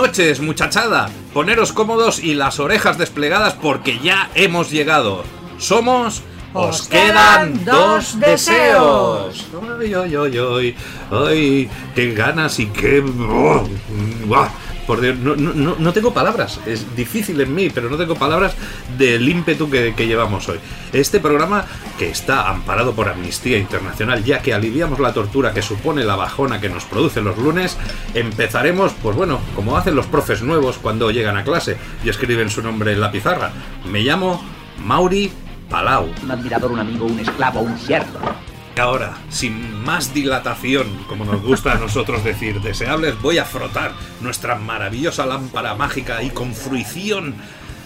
Noches, muchachada. Poneros cómodos y las orejas desplegadas porque ya hemos llegado. Somos. Os, quedan dos deseos. Ay, ay, ay, ay. Ay, qué ganas y qué. No tengo palabras. Es difícil en mí, pero no tengo palabras del ímpetu que, que llevamos hoy. Este programa, que está amparado por Amnistía Internacional, ya que aliviamos la tortura que supone la bajona que nos produce los lunes, empezaremos, pues bueno, como hacen los profes nuevos cuando llegan a clase y escriben su nombre en la pizarra. Me llamo Mauri Palau. Un admirador, un amigo, un esclavo, un siervo. Ahora, sin más dilatación, como nos gusta a nosotros decir, deseables, voy a frotar nuestra maravillosa lámpara mágica y con fruición.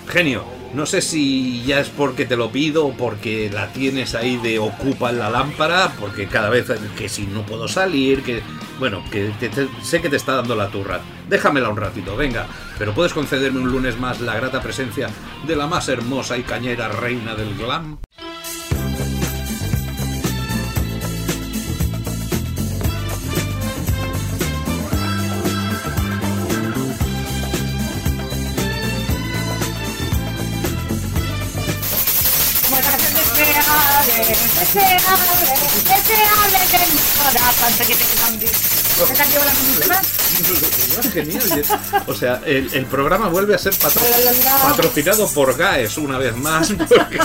Genio, no sé si ya es porque te lo pido o porque la tienes ahí de ocupa en la lámpara, porque cada vez que si no puedo salir, que... Bueno, que te- sé que te está dando la turra. Déjamela un ratito, venga. Pero puedes concederme un lunes más la grata presencia de la más hermosa y cañera reina del glam. Deseable, deseable, de mi corazón. Te que cambie. ¿Te cambió la misma? Genial. O sea, el, el programa vuelve a ser patro- patrocinado por GAES una vez más. Porque,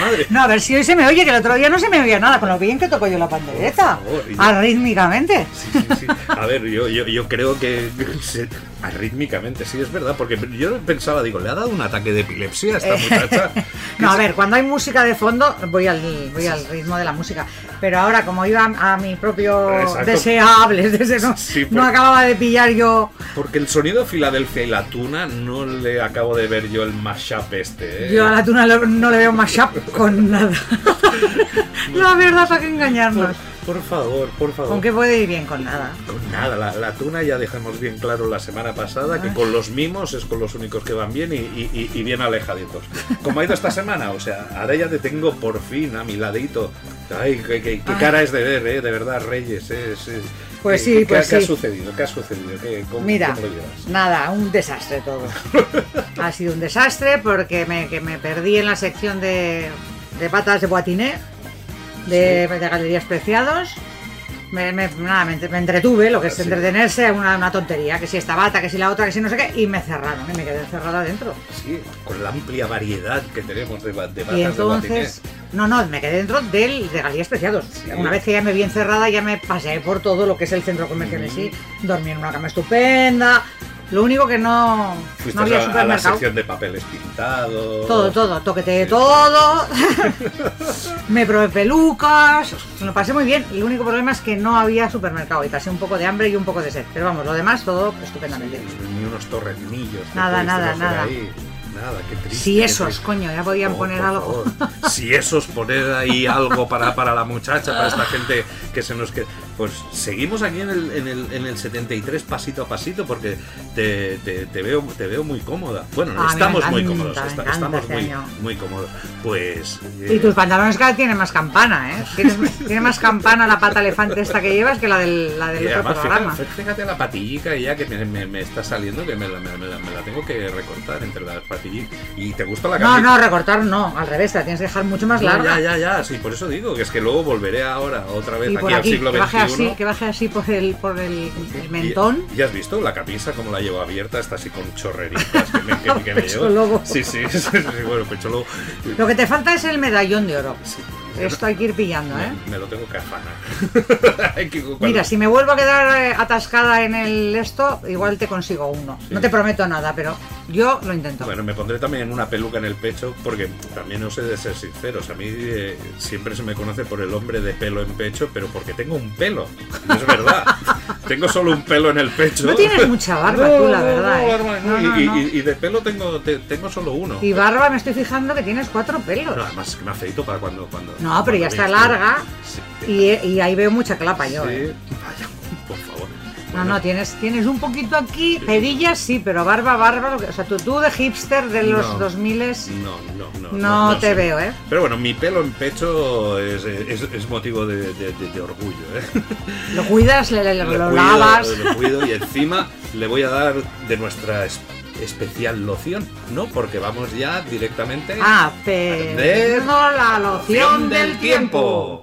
madre. No, a ver si hoy se me oye, que el otro día no se me oía nada, con lo bien que toco yo la pandereta. Arrítmicamente. Sí, sí, sí. A ver, yo, yo, yo creo que arrítmicamente, sí, es verdad. Porque yo pensaba, digo, ¿le ha dado un ataque de epilepsia a esta muchacha? No, a ver, cuando hay música de fondo, voy al, voy al ritmo de la música. Pero ahora, como iba a mi propio Exacto. deseables, desde no, Sí, no por- acababa de pillar yo. Porque el sonido de Filadelfia y la tuna no le acabo de ver yo el mashup este. ¿eh? Yo a la tuna no le veo mashup con nada. la verdad, para qué engañarnos. Por, favor, por favor. Con qué puede ir bien con nada. Con nada, la, la tuna ya dejamos bien claro la semana pasada que con los mimos es con los únicos que van bien y, y- y- y bien alejaditos. Como ha ido esta semana, o sea, ahora ya te tengo por fin a mi ladito. Ay, qué, qué- qué cara es de ver, ¿eh? De verdad, Reyes. ¿eh? Es- es- Pues ¿qué- sí, qué- pues ¿Qué ha sucedido? ¿Qué ha sucedido? ¿Qué, cómo, Mira, cómo lo nada, un desastre todo. ha sido un desastre porque me, que me perdí en la sección de, de patas de Boatiné, de, de Galerías Preciados. Me, me- nada, me, me entretuve, lo que es Sí. entretenerse, una, una tontería, que si esta bata, que si la otra, que si no sé qué, y me cerraron, y me quedé encerrada dentro. Sí, con la amplia variedad que tenemos de, de batas Y de entonces, no, no, me quedé dentro del de Galerías Preciados. Una vez que ya me vi encerrada, ya me pasé por todo lo que es el centro comercial en sí. Dormí en una cama estupenda. Lo único que no, Fuiste no había a, a la supermercado. sección de papeles pintados. Todo, todo, toqueteé todo. me probé pelucas. Lo pasé muy bien. El único problema es que no había supermercado y pasé un poco de hambre y un poco de sed. Pero vamos, lo demás todo estupendamente. Ni unos torrenillos. Nada, nada, nada. ahí. Nada, qué triste. Si esos, coño, ya podían Oh, poner algo. favor. Si esos poner ahí algo para, para la muchacha, para esta gente que se nos queda. Pues seguimos aquí en el, en el, en el 73 pasito a pasito porque te, te, te veo, te veo muy cómoda. Bueno, Ah, estamos muy encanta, cómodos, me esta- encanta estamos este muy, muy cómodos. Pues... Y eh, tus pantalones cada vez tienen más campana, ¿eh? Tienes- tiene más campana la pata elefante esta que llevas que la del, la del Y otro además, programa. fíjate, fíjate la patillica ya que me, me- me está saliendo, que me la, me, la- me la tengo que recortar entre las patillitas. ¿Y te gusta la No, camisa? no, recortar no, al revés, te la tienes que dejar mucho más No, larga. ya, ya, ya, sí, por eso digo, que es que luego volveré ahora otra vez y aquí, al siglo XXI. Así, que baje así por el, por el, el mentón. ¿Y, y has visto la camisa como la llevo abierta? Está así con chorreritas que me, que, que me Pecho llevo. lobo. Sí, sí, sí, sí, bueno, pecho lobo. Lo que te falta es el medallón de oro. Sí, Esto hay que ir pillando, ¿eh? me, lo tengo que afanar. Mira, si me vuelvo a quedar eh, atascada en el esto, igual te consigo uno. Sí. No te prometo nada, pero yo lo intento. Bueno, me pondré también una peluca en el pecho porque también no sé de ser sinceros. A mí eh, siempre se me conoce por el hombre de pelo en pecho, pero porque tengo un pelo. No es verdad. tengo solo un pelo en el pecho. No tienes mucha barba tú, la verdad, barba no. No, no, y, no. y- y de pelo tengo, te- tengo solo uno. Y barba me estoy fijando que tienes cuatro pelos. No, además que me afeito para cuando. cuando No, pero ya está larga Sí. y, y ahí veo mucha clapa yo, Sí. ¿eh? Vaya. No, no, tienes, tienes un poquito aquí, perillas sí, pero barba, barba, lo que- o sea, tú, tú de hipster de los No. 2000 No, no, no. no, te veo, ¿eh? Pero bueno, mi pelo en pecho es, es- es motivo de, de- de- de orgullo. ¿eh? Lo cuidas, le- le- Lo lo cuido, lavas. Lo cuido y encima le voy a dar de nuestra es- especial loción, ¿no? Porque vamos ya directamente Ah, Arder. pero la loción del tiempo.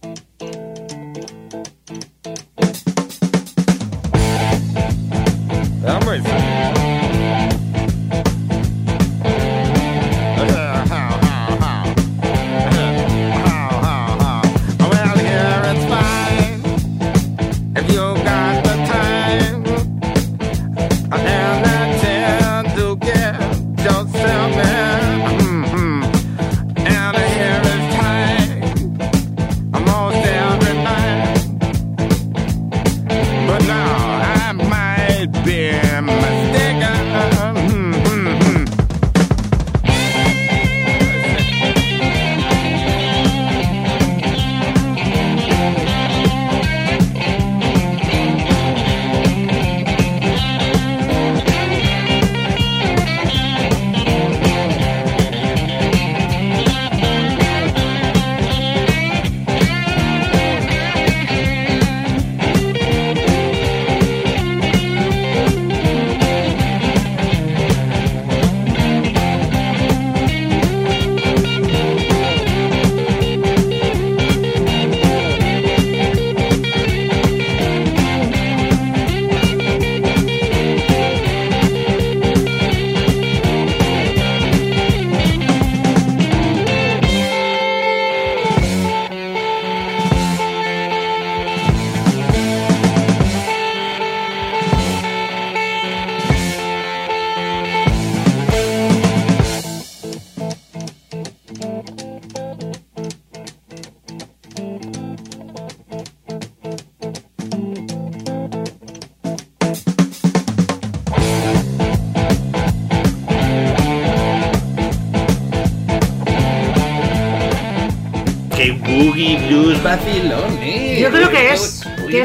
Yeah,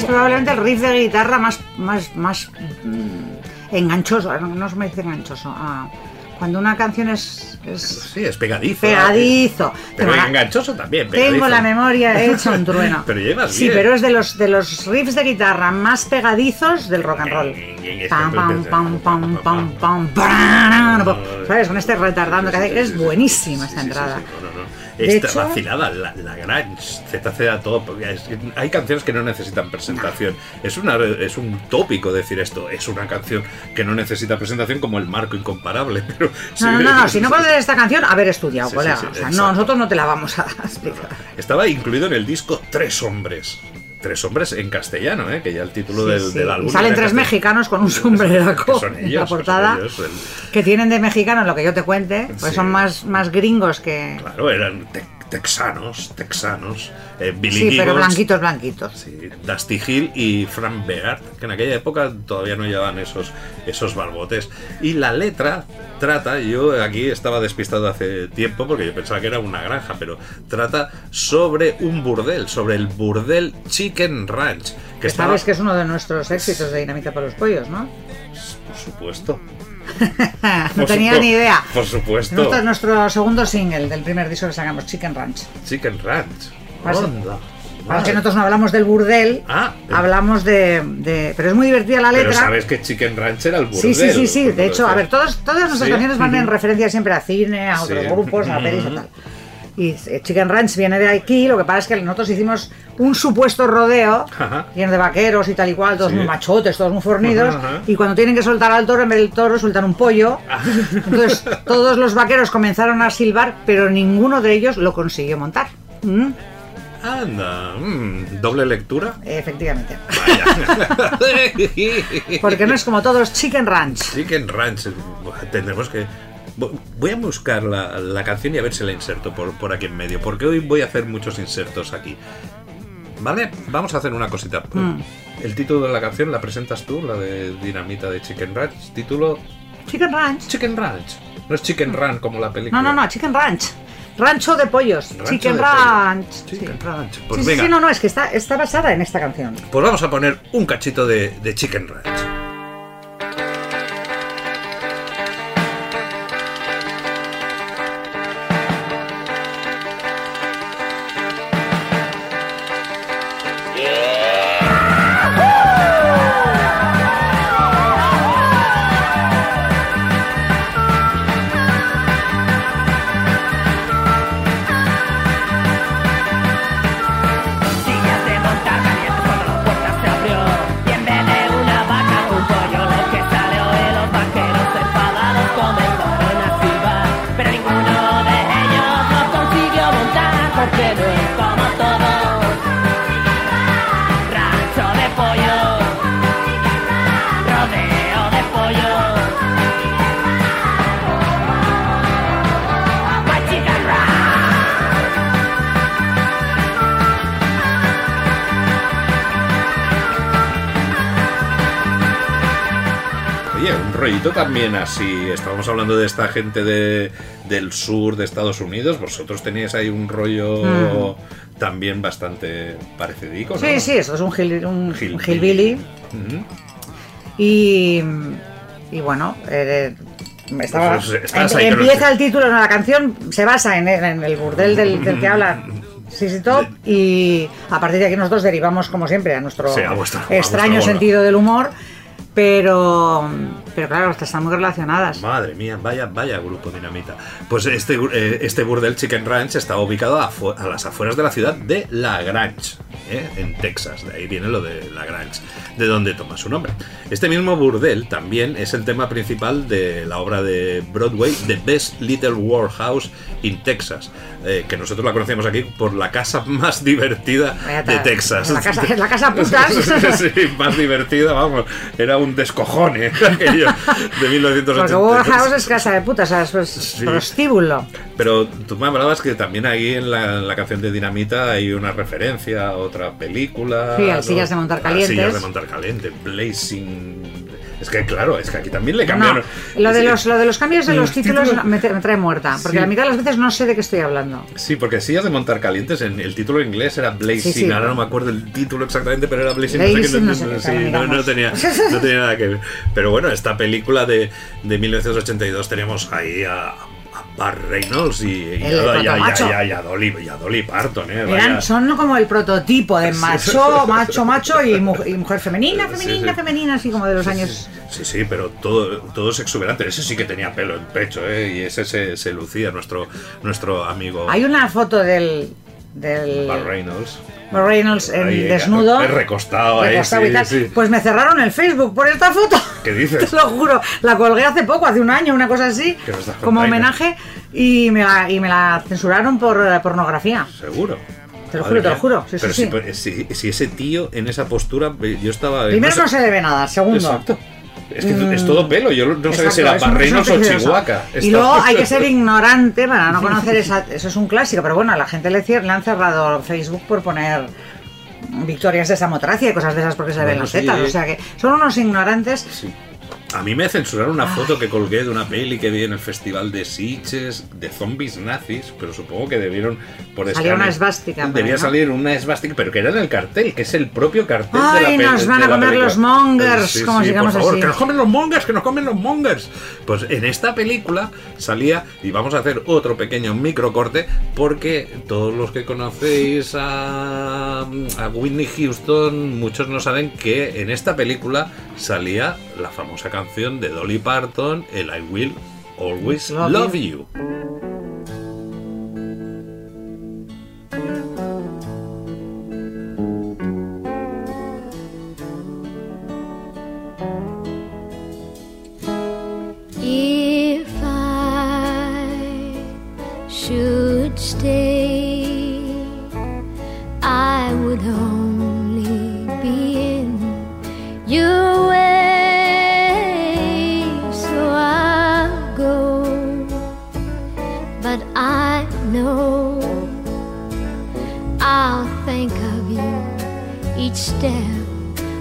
probablemente el riff de guitarra más, más, más mm, enganchoso. No, no se me dice enganchoso. ah, cuando una canción es, es Sí, es pegadizo. pegadizo. Pero Tengo la- enganchoso también. Tengo la memoria hecha un trueno. Pero llevas Sí, bien. pero es de los de los riffs de guitarra más pegadizos del rock and roll. Pam, pam, pam, pam, pam, pam, pam. ¿Sabes? Con este retardando que hace. Es buenísima esta entrada. Esta hecho- vacilada, la, la Grange, ZZ todo. es hay canciones que no necesitan presentación. Es, una, es un tópico decir esto. Es una canción que no necesita presentación como el marco incomparable. Pero No, no, no, no, si no conoces esta canción, haber estudiado, Sí, colega. sí, o sea, exacto. no, nosotros no te la vamos a explicar. Estaba incluido en el disco Tres Hombres. Tres Hombres en castellano, ¿eh? que ya el título Sí, del, sí. del álbum. Y salen tres mexicanos con un sombreraco son en la portada. ellos, el- Que tienen de mexicanos lo que yo te cuente, pues Sí. son más, más gringos que. Claro, eran texanos, texanos, eh, Billy Sí, pero blanquitos, blanquitos. sí, Dusty Hill y Frank Beard, que en aquella época todavía no llevaban esos, esos barbotes. Y la letra trata, yo aquí estaba despistado hace tiempo porque yo pensaba que era una granja, pero trata sobre un burdel, sobre el burdel Chicken Ranch. Que estaba, sabes que es uno de nuestros éxitos de Dinamita para los Pollos, ¿no? Por supuesto. no Por tenía ni idea. Por supuesto. Nuestro, nuestro segundo single del primer disco que sacamos, Chicken Ranch. Chicken Ranch. Onda. Para que Madre. nosotros no hablamos del burdel, Ah, hablamos de, de- Pero es muy divertida la Pero letra. sabes que Chicken Ranch era el burdel. Sí, sí, sí, sí. De hecho, a ver, todos, todas nuestras Sí. canciones van en referencia siempre a cine, a otros Sí. grupos, a pelis y tal. Y Chicken Ranch viene de aquí, lo que pasa es que nosotros hicimos un supuesto rodeo Ajá. lleno de vaqueros y tal y cual, todos Sí. muy machotes, todos muy fornidos, Ajá, y cuando tienen que soltar al toro, en vez del toro sueltan un pollo. Entonces todos los vaqueros comenzaron a silbar, pero ninguno de ellos lo consiguió montar. Mm, Anda, mm, doble lectura. efectivamente. Vaya. Porque no es como todos Chicken Ranch. Chicken Ranch. Tendremos que. Vo- Voy a buscar la, la canción y a ver si la inserto por, por aquí en medio. Porque hoy voy a hacer muchos insertos aquí. ¿Vale? Vamos a hacer una cosita. Mm. El título de la canción la presentas tú, la de Dinamita de Chicken Ranch. Título Chicken Ranch. Chicken Ranch. No es Chicken Run como la película. No, no, no, Chicken Ranch. Rancho de pollos. Rancho chicken de. Ranch. Chicken Sí. Ranch. Pues sí, sí, venga. sí, no, no, es que está, está basada en esta canción. Pues vamos a poner un cachito de, de Chicken Ranch. Así. Estábamos hablando de esta gente de, del sur de Estados Unidos. Vosotros teníais ahí un rollo también bastante parecidico, ¿no? Mm. Sí, sí, esto es un, hill, un, Hill- un hillbilly. Ujú. Y, y bueno, eh, estaba, Pues estás em- ahí empieza el título, no, la canción se basa en el, en el burdel del, del que habla Sissy Top y a partir de aquí nosotros derivamos como siempre a nuestro Sí, a extraño sentido del humor, pero, pero claro, están muy relacionadas. Madre mía, vaya, vaya grupo dinamita. Pues este, eh, este burdel Chicken Ranch está ubicado a, las afueras de la ciudad de La Grange, ¿eh? en Texas. De ahí viene lo de La Grange, de donde toma su nombre. Este mismo burdel también es el tema principal de la obra de Broadway The Best Little Warehouse in Texas, eh, que nosotros la conocemos aquí por la casa más divertida de Texas. La casa, la casa putas. sí, más divertida, vamos. Era un descojone aquello de Porque 1983. Warehouse es casa de putas, o sea, es Sí. prostíbulo. Pero tú me hablabas que también ahí en la, en la canción de Dinamita hay una referencia a otra película. Sí, al Sillas de Montar A Calientes. Sillas de Montar Caliente, Blazing Es que claro, es que aquí también le No, cambiaron. lo de los, lo de los cambios de los, Los títulos, títulos- me, tra- me trae muerta, porque Sí. la mitad de las veces no sé de qué estoy hablando. Sí, porque sillas de montar calientes, en el título en inglés era Blazing, Sí, sí. ahora no me acuerdo el título exactamente, pero era Blazing, no no sé qué, no, no tenía, no tenía nada que ver. Pero bueno, esta película de, de 1982 teníamos ahí a, a Burt Reynolds y, y El y y a- Dolly, Dolly Parton, ¿eh? Eran, son como el prototipo de macho, macho, macho y, mu- y mujer femenina, femenina, sí. femenina, así como de los años. Sí, sí, pero todo, todo es exuberante. Ese sí que tenía pelo en pecho, ¿eh? Y ese se, se lucía, nuestro, nuestro amigo Hay una foto del. Del Burt Reynolds. Burt Reynolds en Ahí, desnudo. recostado ahí, recostado sí, y tal. sí. Pues me cerraron el Facebook por esta foto. ¿Qué dices? Te lo juro. La colgué hace poco, hace un año, una cosa así, ¿Qué me estás como homenaje, y me la, y me la censuraron por eh, pornografía. Seguro. Te lo Madre juro, te lo juro, sí, Pero sí. si, si- si ese tío en esa postura, yo estaba. Primero no no se le ve nada, segundo. Exacto. Es que es todo pelo. Yo no sabía si era un o. Chihuahua. Y luego hay que ser ignorante para no conocer esa. Eso es un clásico, pero bueno, a la gente le, le han cerrado Facebook por poner victorias de samotracia y cosas de esas porque se le ven Bueno, las sí. tetas. O sea que son unos ignorantes. Sí. A mí me censuraron una foto que colgué de una peli que vi en el festival de Sitges de zombies nazis, pero supongo que debieron por Salía una esvástica Debía salir una esvástica, pero que era en el cartel, que es el propio cartel de la Ay, peli. nos van a comer película. los mongers, como sí, sigamos por favor, así. que nos comen los mongers, que nos comen los mongers. Pues en esta película salía, y vamos a hacer otro pequeño microcorte, porque todos los que conocéis a, a Whitney Houston, muchos no saben que en esta película salía la famosa canción de Dolly Parton, el I Will Always Love Love, You. you. If I should stay, I would only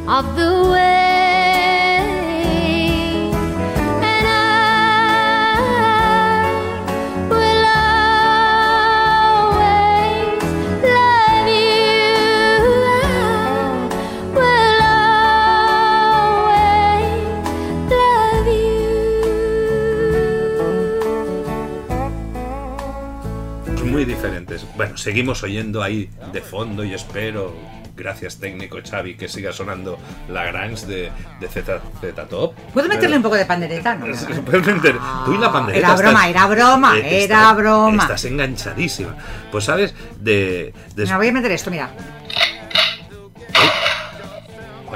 of the way. Muy diferentes. Bueno, seguimos oyendo ahí de fondo y espero, gracias técnico Xavi, que siga sonando la Grange de, de Z, Z Top. ¿Puedo meterle un poco de pandereta? No, no, no. Puedes meter- Tú y la pandereta. Era broma, era broma, eh, era estás- broma. Estás enganchadísima. Pues sabes, de. de- Me voy a meter esto, mira.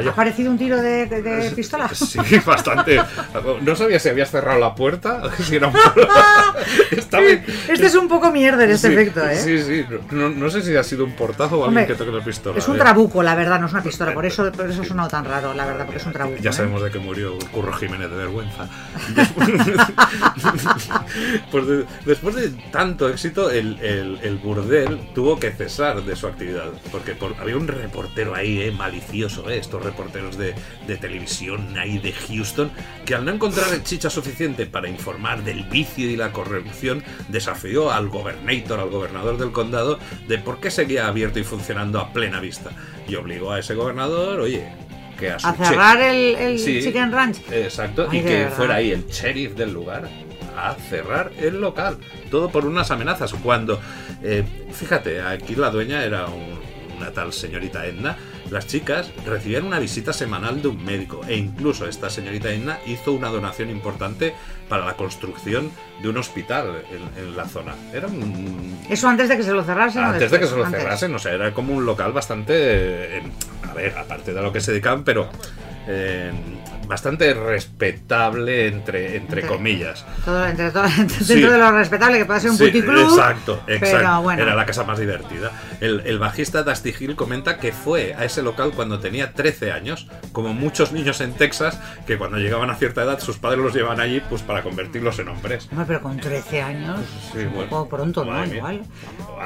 ¿Ha parecido un tiro de, de- de pistola? Sí, bastante. No sabía si habías cerrado la puerta. Si era un... Estaba- Este es un poco mierder este Sí, efecto, ¿eh? Sí, sí. No, no sé si ha sido un portazo o Hombre, alguien que toque la pistola. Es un ¿eh? trabuco, la verdad, no es una pistola. Por eso, por eso ha sonado tan raro, la verdad, porque es un trabuco. Ya ¿eh? sabemos de que murió Curro Jiménez de vergüenza. pues de- después de tanto éxito, el, el- el burdel tuvo que cesar de su actividad. Porque por- había un reportero ahí, eh, malicioso, eh, estos reporteros de, de televisión ahí de Houston, que al no encontrar chicha suficiente para informar del vicio y la corrupción, desafió al gobernator, al gobernador del condado, de por qué seguía abierto y funcionando a plena vista. Y obligó a ese gobernador, oye, que a A che- cerrar el, el Sí. Chicken Ranch. Exacto, Ay, y que verdad. fuera ahí el sheriff del lugar a cerrar el local. Todo por unas amenazas. Cuando, eh, fíjate, aquí la dueña era un- una tal señorita Edna. Las chicas recibían una visita semanal de un médico e incluso esta señorita Edna hizo una donación importante para la construcción de un hospital en, en la zona. Era un, Eso antes de que se lo cerrasen. antes de que se lo Antes. cerrasen, o sea, era como un local bastante, eh, a ver, aparte de lo que se dedicaban, pero eh, bastante respetable entre, entre Entre- comillas. Todo, entre todo, dentro Sí. de lo respetable que puede ser un Sí, puticlub. Exacto, Pero exacto. bueno. Era la casa más divertida. El, el bajista Dusty Hill comenta que fue a ese local cuando tenía 13 años, como muchos niños en Texas, que cuando llegaban a cierta edad sus padres los llevaban allí pues para convertirlos en hombres. Hombre, pero con 13 años. Sí, bueno. Un poco pronto, ¿no? Madre mía. Igual.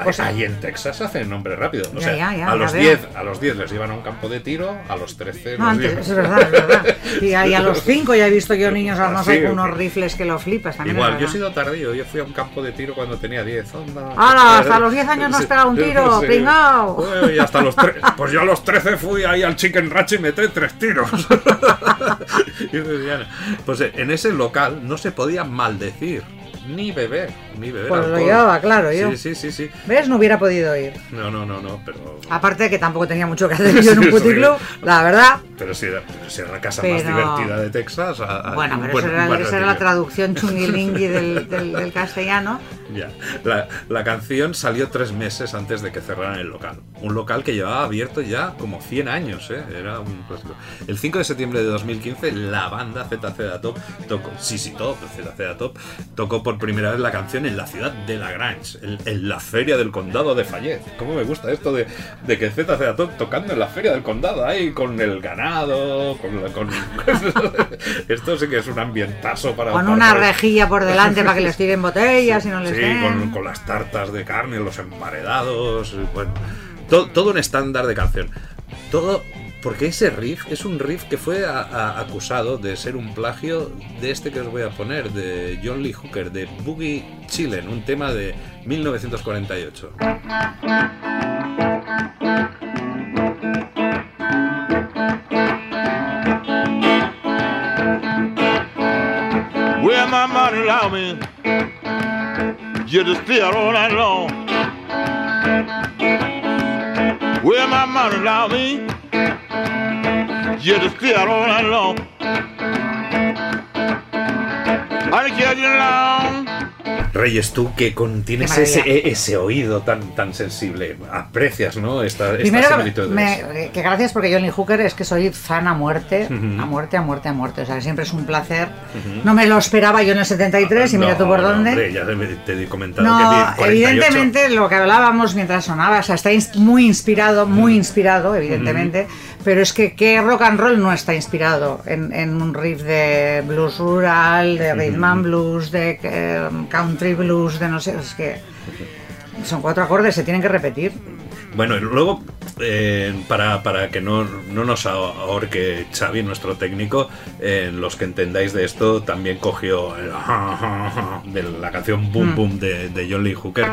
Pues- ahí en Texas hacen nombre rápido. O Ya, sea, ya, ya, a ya los veo. 10 a los 10 les iban a un campo de tiro, a los 13 No, los antes, es verdad, es verdad. Y a, y a los 5 ya he visto yo niños armados Sí, con unos rifles que lo flipas también. Igual, yo he sido tardío, yo fui a un campo de tiro cuando tenía 10. onda. ¡Hala! Hasta los 10 años no has pegado un tiro, sí. pringao. Y hasta los tre- Pues yo a los 13 fui ahí al Chicken Ranch y metí tres tiros. Y pues en ese local no se podía maldecir, ni beber, ni beber. Pues lo alcohol. llevaba, claro, yo. Sí, sí, sí, sí. ¿Ves? No hubiera podido ir. No, no, no, no, pero. Aparte que tampoco tenía mucho que hacer yo en un puticlub, la verdad. Pero si era, pero si era la casa más Pero- divertida de Texas. a- a- Bueno, pero bueno, esa era, esa era la traducción chungilingui del, del, del castellano. Ya. La, la canción salió tres meses antes de que cerraran el local. Un local que llevaba abierto ya como 100 años, ¿eh? Era un clásico. El 5 de septiembre de 2015, la banda ZZ Top tocó, sí, sí, Top, ZZ Top, tocó por primera vez la canción en la ciudad de Lagrange, en, en la feria del condado de Fayette. ¿Cómo me gusta esto de, de que ZZ Top tocando en la feria del condado, ahí con el ganado, con... la- con esto sí que es un ambientazo para... Con una para- rejilla por delante para que les tiren botellas y no les Sí, den. con, con las tartas de carne, los emparedados, bueno, to- todo un estándar de canción. Todo, porque ese riff es un riff que fue acusado de ser un plagio de este que os voy a poner, de John Lee Hooker, de Boogie Chillen, un tema de 1948. Where my money just all night long. Where my money allow me, you just steal all night long. I you long. Reyes, tú que con- tienes Qué ese, e- ese oído tan, tan sensible, aprecias, ¿no? Esta, esta Primero, similitud. me- que gracias porque Johnny Hooker es que soy fan a muerte, a muerte, a muerte, a muerte. O sea, siempre es un placer. No me lo esperaba yo en el 73 y mira No, tú por no, dónde. hombre, ya te, te he comentado No, que di 48. evidentemente lo que hablábamos mientras sonaba, o sea, está muy inspirado, muy inspirado, evidentemente, pero es que qué rock and roll no está inspirado en, en un riff de blues rural, de rhythm and blues, de eh, country blues, de no sé, es que son cuatro acordes, se tienen que repetir. Bueno, y luego, eh, para, para que no, no nos ahorque Xavi, nuestro técnico, eh, los que entendáis de esto, también cogió el de la canción Boom Mm. Boom de, de John Lee Hooker.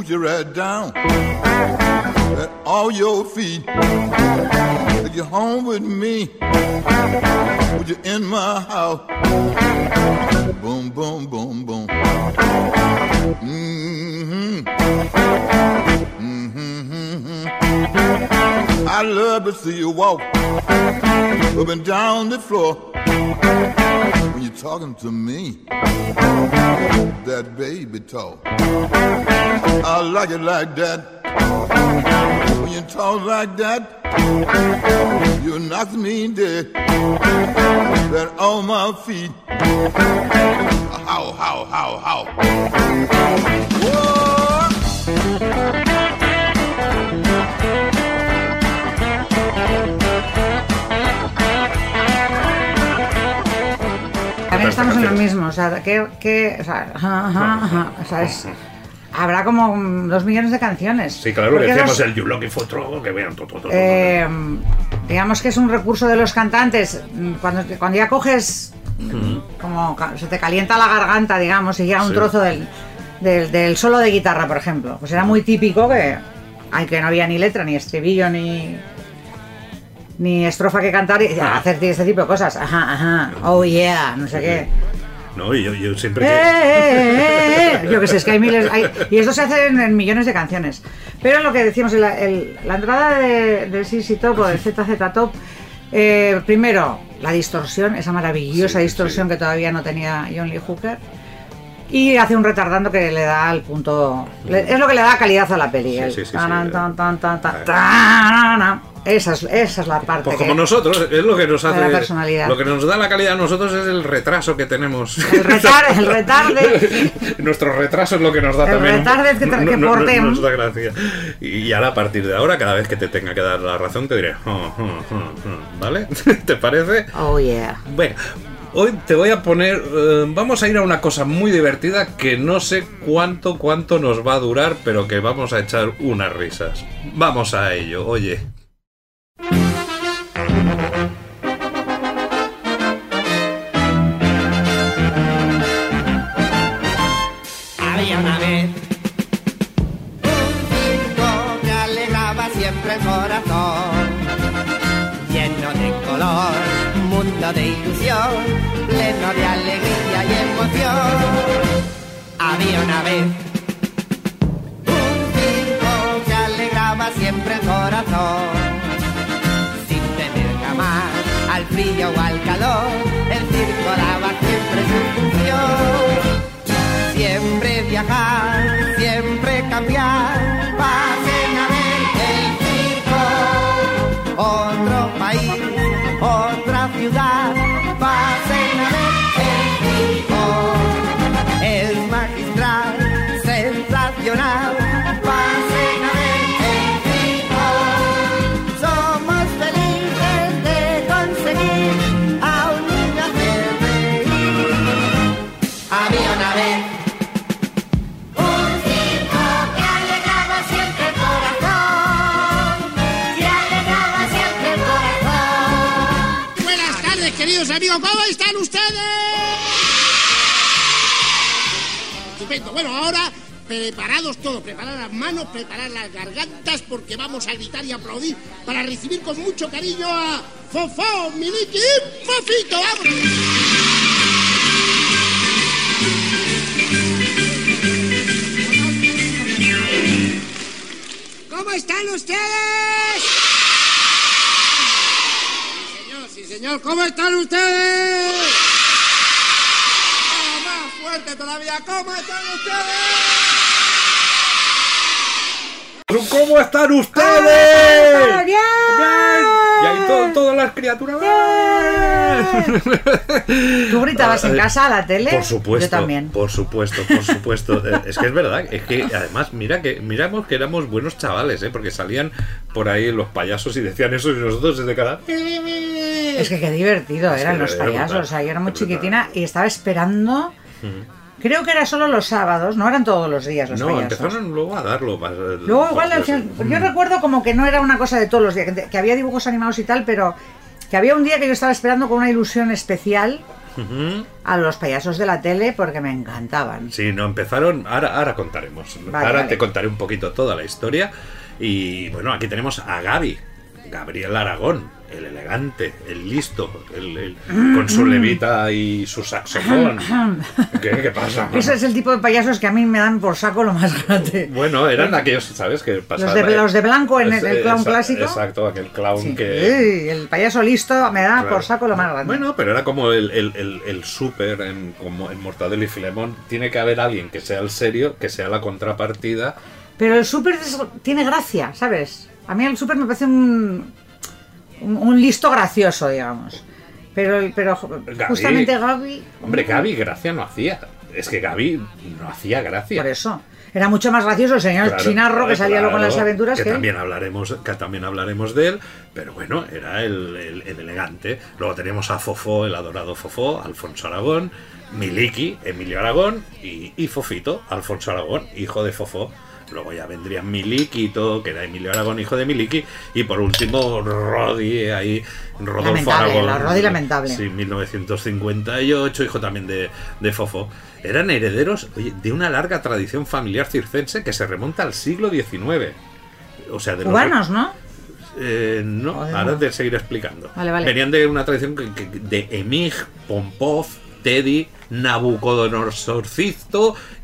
Shoot you right down at all your feet. Take you home with me. Put you in my house. Boom, boom, boom, boom. Mm-hmm. Mm-hmm. I love to see you walk up and down the floor you're talking to me that baby talk. I like it like that. When you talk like that, you knock me dead. That on my feet. How, how, how, how. Estamos en lo mismo, o sea, que, que o sea, ajá, ajá, ajá, o sea, es- habrá como dos millones de canciones. Sí, claro, lo que decíamos los- el You Lucky for Trouble, que vean todo, todo, todo. eh, digamos que es un recurso de los cantantes mm, cuando, cuando ya coges mm, como ca- se te calienta la garganta digamos y llega un Sí. trozo del, del, del solo de guitarra por ejemplo pues era muy típico que ay, que no había ni letra ni estribillo ni ni estrofa que cantar y Ah. hacer este tipo de cosas ajá ajá oh yeah no sé qué No, yo, yo siempre Eh, que... eh, eh, eh. Yo que sé, es que hay miles. hay- y esto se hace en, en millones de canciones. Pero lo que decíamos, el- el- la entrada de, del CC Top o del ZZ Top, eh, primero, la distorsión, esa maravillosa Sí, distorsión sí. que todavía no tenía John Lee Hooker. Y hace un retardando que le da al punto. le- es lo que le da calidad a la peli. El. Esa es, esa es la parte. Pues que- como nosotros, es lo que nos hace. la personalidad. Lo que nos da la calidad a nosotros es el retraso que tenemos. El retar- el retarde. Nuestro retraso es lo que nos da El también. un- retarde que tra- que portem. nos da gracia. Y ahora a partir de ahora, cada vez que te tenga que dar la razón, te diré. "Oh, oh, oh, oh", ¿Vale? ¿Te parece? Oh, yeah. Bueno, hoy te voy a poner. eh, vamos a ir a una cosa muy divertida que no sé cuánto, cuánto nos va a durar, pero que vamos a echar unas risas. Vamos a ello, oye. De ilusión, pleno de alegría y emoción. Había una vez un circo que alegraba siempre el corazón, sin tener jamás al frío o al calor, el circo daba siempre su función. Siempre viajar, siempre cambiar, Bueno, ahora preparados todos, preparar las manos, preparar las gargantas, porque vamos a gritar y aplaudir para recibir con mucho cariño a Fofó, Miliki y Fofito. ¡Vamos! ¿Cómo están ustedes? Sí, señor, sí, señor. ¿Cómo están ustedes? Ah, fuerte todavía. ¿Cómo están ustedes? ¿Cómo están ustedes? ¡Bien! Bien. Y ahí to- todas las criaturas. ¿Tú gritabas en casa a la tele? Por supuesto. Yo también. Por supuesto, por supuesto. Eh, es que es verdad. Es que además, mira que miramos que éramos buenos chavales, ¿eh? Porque salían por ahí los payasos y decían eso y nosotros desde cada. Es que qué divertido Es eran que los era payasos. brutal, O sea, yo era muy brutal. chiquitina y estaba esperando. Creo que era solo los sábados, no eran todos los días los No, payasos. empezaron luego a darlo más. eh, Luego igual al final- yo recuerdo como que no era una cosa de todos los días, que, que había dibujos animados y tal, pero que había un día que yo estaba esperando con una ilusión especial ujú. a los payasos de la tele porque me encantaban. Sí, no empezaron. Ahora, ahora contaremos. Vale, ahora vale. te contaré un poquito toda la historia. Y bueno, aquí tenemos a Gaby, Gabriel Aragón, el elegante, el listo, el, el- con su levita y su saxofón. ¿Qué, qué pasa? Ese es el tipo de payasos que a mí me dan por saco lo más grande. Bueno, eran aquellos, ¿sabes? Que pasaban. de- los de blanco en el- el clown Esa- clásico. Exacto, aquel clown Sí. que. El payaso listo me da Claro. por saco lo más grande. Bueno, pero era como el, el, súper en, como en Mortadelo y Filemón. Tiene que haber alguien que sea el serio, que sea la contrapartida. Pero el súper tiene gracia, ¿sabes? A mí el súper me parece un, un, listo gracioso, digamos. Pero, pero Gaby- justamente Gaby... Hombre, Gaby gracia no hacía. Es que Gaby no hacía gracia. Por eso. Era mucho más gracioso el señor Claro, Chinarro que claro, salía luego en las claro, aventuras que también hablaremos que también hablaremos de él pero bueno era el, el- el elegante luego teníamos a Fofó el adorado Fofó Alfonso Aragón Miliki Emilio Aragón y, y Fofito Alfonso Aragón hijo de Fofó luego ya vendrían Miliquito que era Emilio Aragón hijo de Miliki y por último Rodi ahí Rodolfo Lamentable, Aragón la Rodi lamentable. sí 1958 hijo también de, de Fofó eran herederos oye, de una larga tradición familiar circense que se remonta al siglo XIX o sea, de los- Cubanos, ¿no? eh, no, Joder, ahora te seguiré explicando. Vale, vale. Venían de una tradición que- que- de Emig, Pompov, Teddy, Nabucodonosor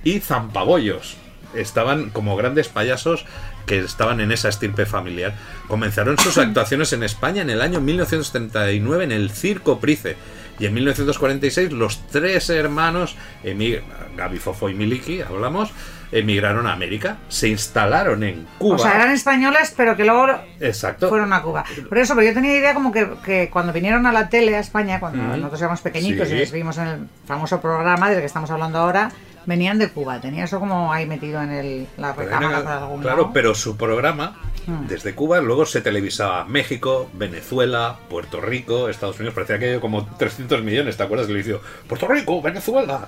y Zampabollos. Estaban como grandes payasos que estaban en esa estirpe familiar. Comenzaron sus actuaciones en España en el año 1939 en el Circo Price. Y en 1946 los tres hermanos, Gaby, Fofo y Miliki, hablamos, emigraron a América, se instalaron en Cuba. O sea, eran españolas, pero que luego Exacto. fueron a Cuba. Por eso, pero yo tenía idea como que, que cuando vinieron a la tele a España, cuando Mm. nosotros éramos pequeñitos Sí. y les vimos en el famoso programa del que estamos hablando ahora, venían de Cuba. Tenía eso como ahí metido en el, la recámara por algún claro, lado. pero su programa Mm. desde Cuba luego se televisaba México, Venezuela, Puerto Rico, Estados Unidos. Parecía que como 300 millones, ¿te acuerdas? Que le hizo Puerto Rico, Venezuela.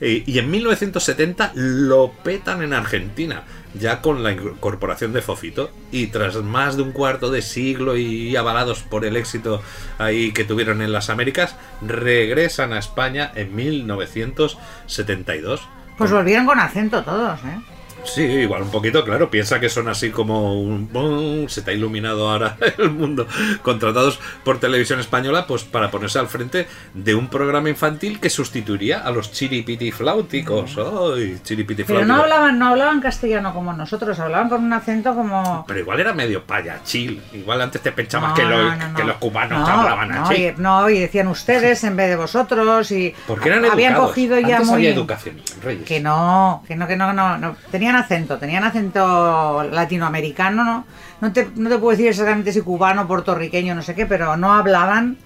Eh, y en 1970 lo petan en Argentina, ya con la incorporación de Fofito. Y tras más de un cuarto de siglo y avalados por el éxito ahí que tuvieron en las Américas, regresan a España en 1972. Pues volvieron con acento todos, ¿eh? Sí, igual un poquito, claro. Piensa que son así como un... Se te ha iluminado ahora el mundo. Contratados por televisión española, pues para ponerse al frente de un programa infantil que sustituiría a los chiripiti flauticos. ¡Ay! Chiripiti Pero no hablaban, no hablaban castellano como nosotros, hablaban con un acento como... Pero igual era medio payachil. Igual antes te pensabas No, que, los, no, no, que los cubanos hablaban no, así. y, no, y decían ustedes en vez de vosotros y Porque eran habían educados. cogido ya Antes muy había educación, Reyes. que no, que no, que no, no, no. Tenían acento, tenían acento latinoamericano, no, no te, no te puedo decir exactamente si cubano, puertorriqueño, no sé qué, pero no hablaban,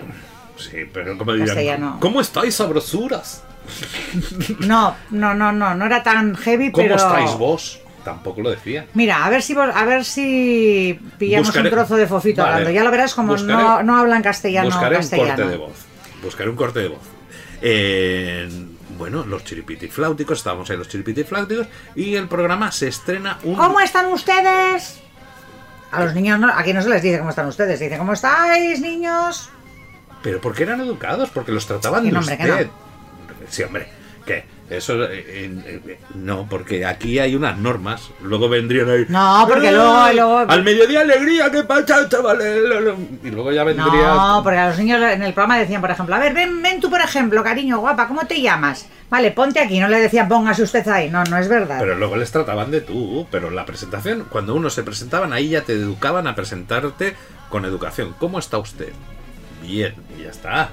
Sí, pero como dirían. ¿cómo estáis, sabrosuras? no, no, no, no, no era tan heavy, ¿Cómo pero estáis vos? Tampoco lo decía. Mira, a ver si vos- a ver si pillamos Buscaré- un trozo de Fofito Vale. hablando. Ya lo verás como Buscaré- no, no hablan castellano Buscaré un castellano. corte de voz. Buscaré un corte de voz. Eh, bueno, los chiripiti flauticos, estábamos ahí los chiripiti flauticos, y el programa se estrena un. ¿Cómo están ustedes? A los niños no, aquí no se les dice cómo están ustedes, se dice ¿cómo estáis, niños? Pero porque eran educados, porque los trataban Que de hombre, que usted. Sí, hombre, ¿qué? Eso eh, eh, no, porque aquí hay unas normas. Luego vendrían ahí. No, porque "Eh, luego- luego- Al mediodía alegría, ¿qué pasa, chavales? Y luego ya vendría. No, porque a los niños en el programa decían, por ejemplo, a ver, ven, ven tú, por ejemplo, cariño, guapa, ¿cómo te llamas? Vale, ponte aquí, no le decían, póngase usted ahí. No, no es verdad. Pero luego les trataban de tú, pero la presentación, cuando uno se presentaban, ahí ya te educaban a presentarte con educación. ¿Cómo está usted? Bien, y ya está.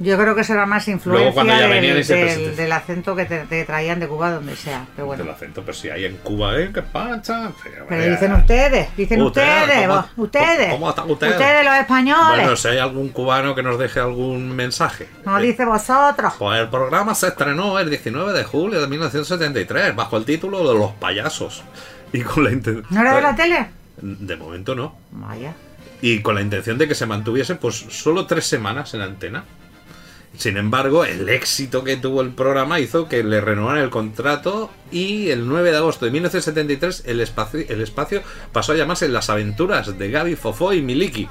Yo creo que eso era más influencia ya del, del- del acento que te, te traían de Cuba, donde sea. Pero bueno. El acento, pues si hay en Cuba, ¿eh? ¿Qué pasa? Pero dicen ustedes, dicen Ustedes, ustedes, ¿cómo- vos- ustedes. cómo están ustedes? Ustedes los españoles. Bueno, si hay algún cubano que nos deje algún mensaje. no Eh, dice vosotros. Pues el programa se estrenó el 19 de julio de 1973 bajo el título de Los Payasos. Y con la intención... ¿No era de la tele? De momento no. Vaya. y con la intención de que se mantuviese pues solo tres semanas en antena. Sin embargo, el éxito que tuvo el programa hizo que le renovaran el contrato y el 9 de agosto de 1973 el espacio, el espacio pasó a llamarse Las aventuras de Gaby, Fofó y Miliki.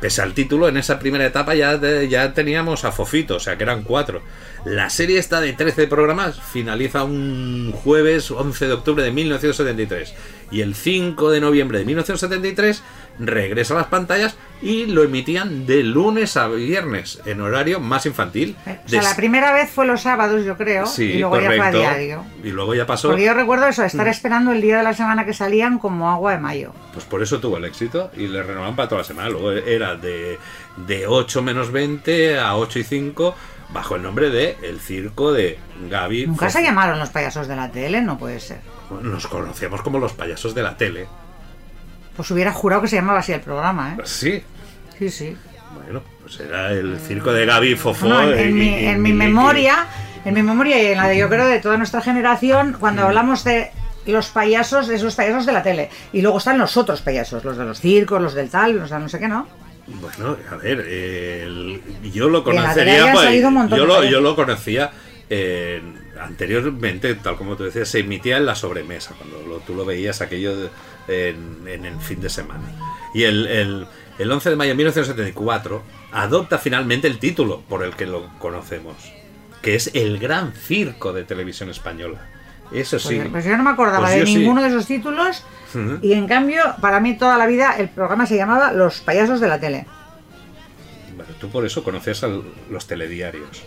Pese al título, en esa primera etapa ya, ya teníamos a Fofito, o sea que eran cuatro. La serie esta de 13 programas finaliza un jueves 11 de octubre de 1973. Y el 5 de noviembre de 1973 regresa a las pantallas y lo emitían de lunes a viernes en horario más infantil. O sea, la primera vez fue los sábados, yo creo. Sí, y luego ya fue a correcto. diario. Y luego ya pasó. Porque yo recuerdo eso, estar Mm. esperando el día de la semana que salían como agua de mayo. Pues por eso tuvo el éxito y le renovaban para toda la semana. Luego era de, de 8 menos 20 a 8 y 5 bajo el nombre de El Circo de Gaby. Nunca se llamaron los payasos de la tele, no puede ser. Nos conocíamos como los payasos de la tele. Pues hubiera jurado que se llamaba así el programa, ¿eh? Sí, Sí, sí. bueno, pues era el Circo de Gaby Fofó. No, en, en y- mi, y- y- memoria, en mi memoria y en la de yo creo de toda nuestra generación, cuando hablamos de los payasos, es los payasos de la tele. Y luego están los otros payasos, los de los circos, los del tal, los de no sé qué, ¿no? Bueno, a ver, el- yo lo conocería. pues, yo, lo, yo lo conocía eh, anteriormente, tal como tú decías, se emitía en la sobremesa, cuando lo- tú lo veías aquello de- en, en el fin de semana. Y el, el, el 11 de mayo de 1974 adopta finalmente el título por el que lo conocemos, que es el Gran Circo de Televisión Española. Eso sí. Pues, pues yo no me acordaba Pues de sí. ninguno de esos títulos. Y en cambio, para mí toda la vida el programa se llamaba Los payasos de la tele. Bueno, tú por eso conoces a los telediarios,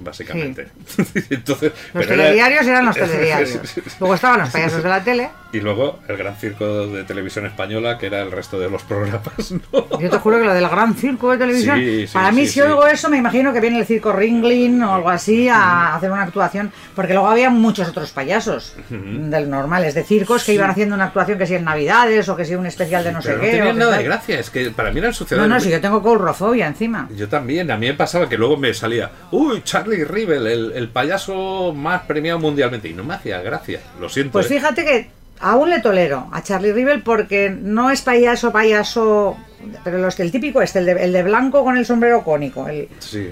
básicamente. Entonces, Los era- telediarios eran los telediarios. Luego estaban los payasos de la tele. Y luego el gran circo de televisión española, que era el resto de los programas, ¿no? Yo te juro que lo del gran circo de televisión, Sí, sí, para mí sí, si oigo eso me imagino que viene el circo Ringling o algo así a hacer una actuación, porque luego había muchos otros payasos del normales de circos que iban haciendo una actuación que si en Navidades o que si un especial de no sé no qué. o tenían nada de gracia, es que para mí eran No, suciedades. no, si yo tengo coulrofobia encima. Yo también, a mí me pasaba que luego me salía, uy, Charlie Rivel, el, el payaso más premiado mundialmente, y no me hacía gracia, lo siento. Pues ¿eh? fíjate que aún le tolero a Charlie Rivel porque no es payaso, payaso, pero los, el típico este, el de, el de blanco con el sombrero cónico, el, Sí.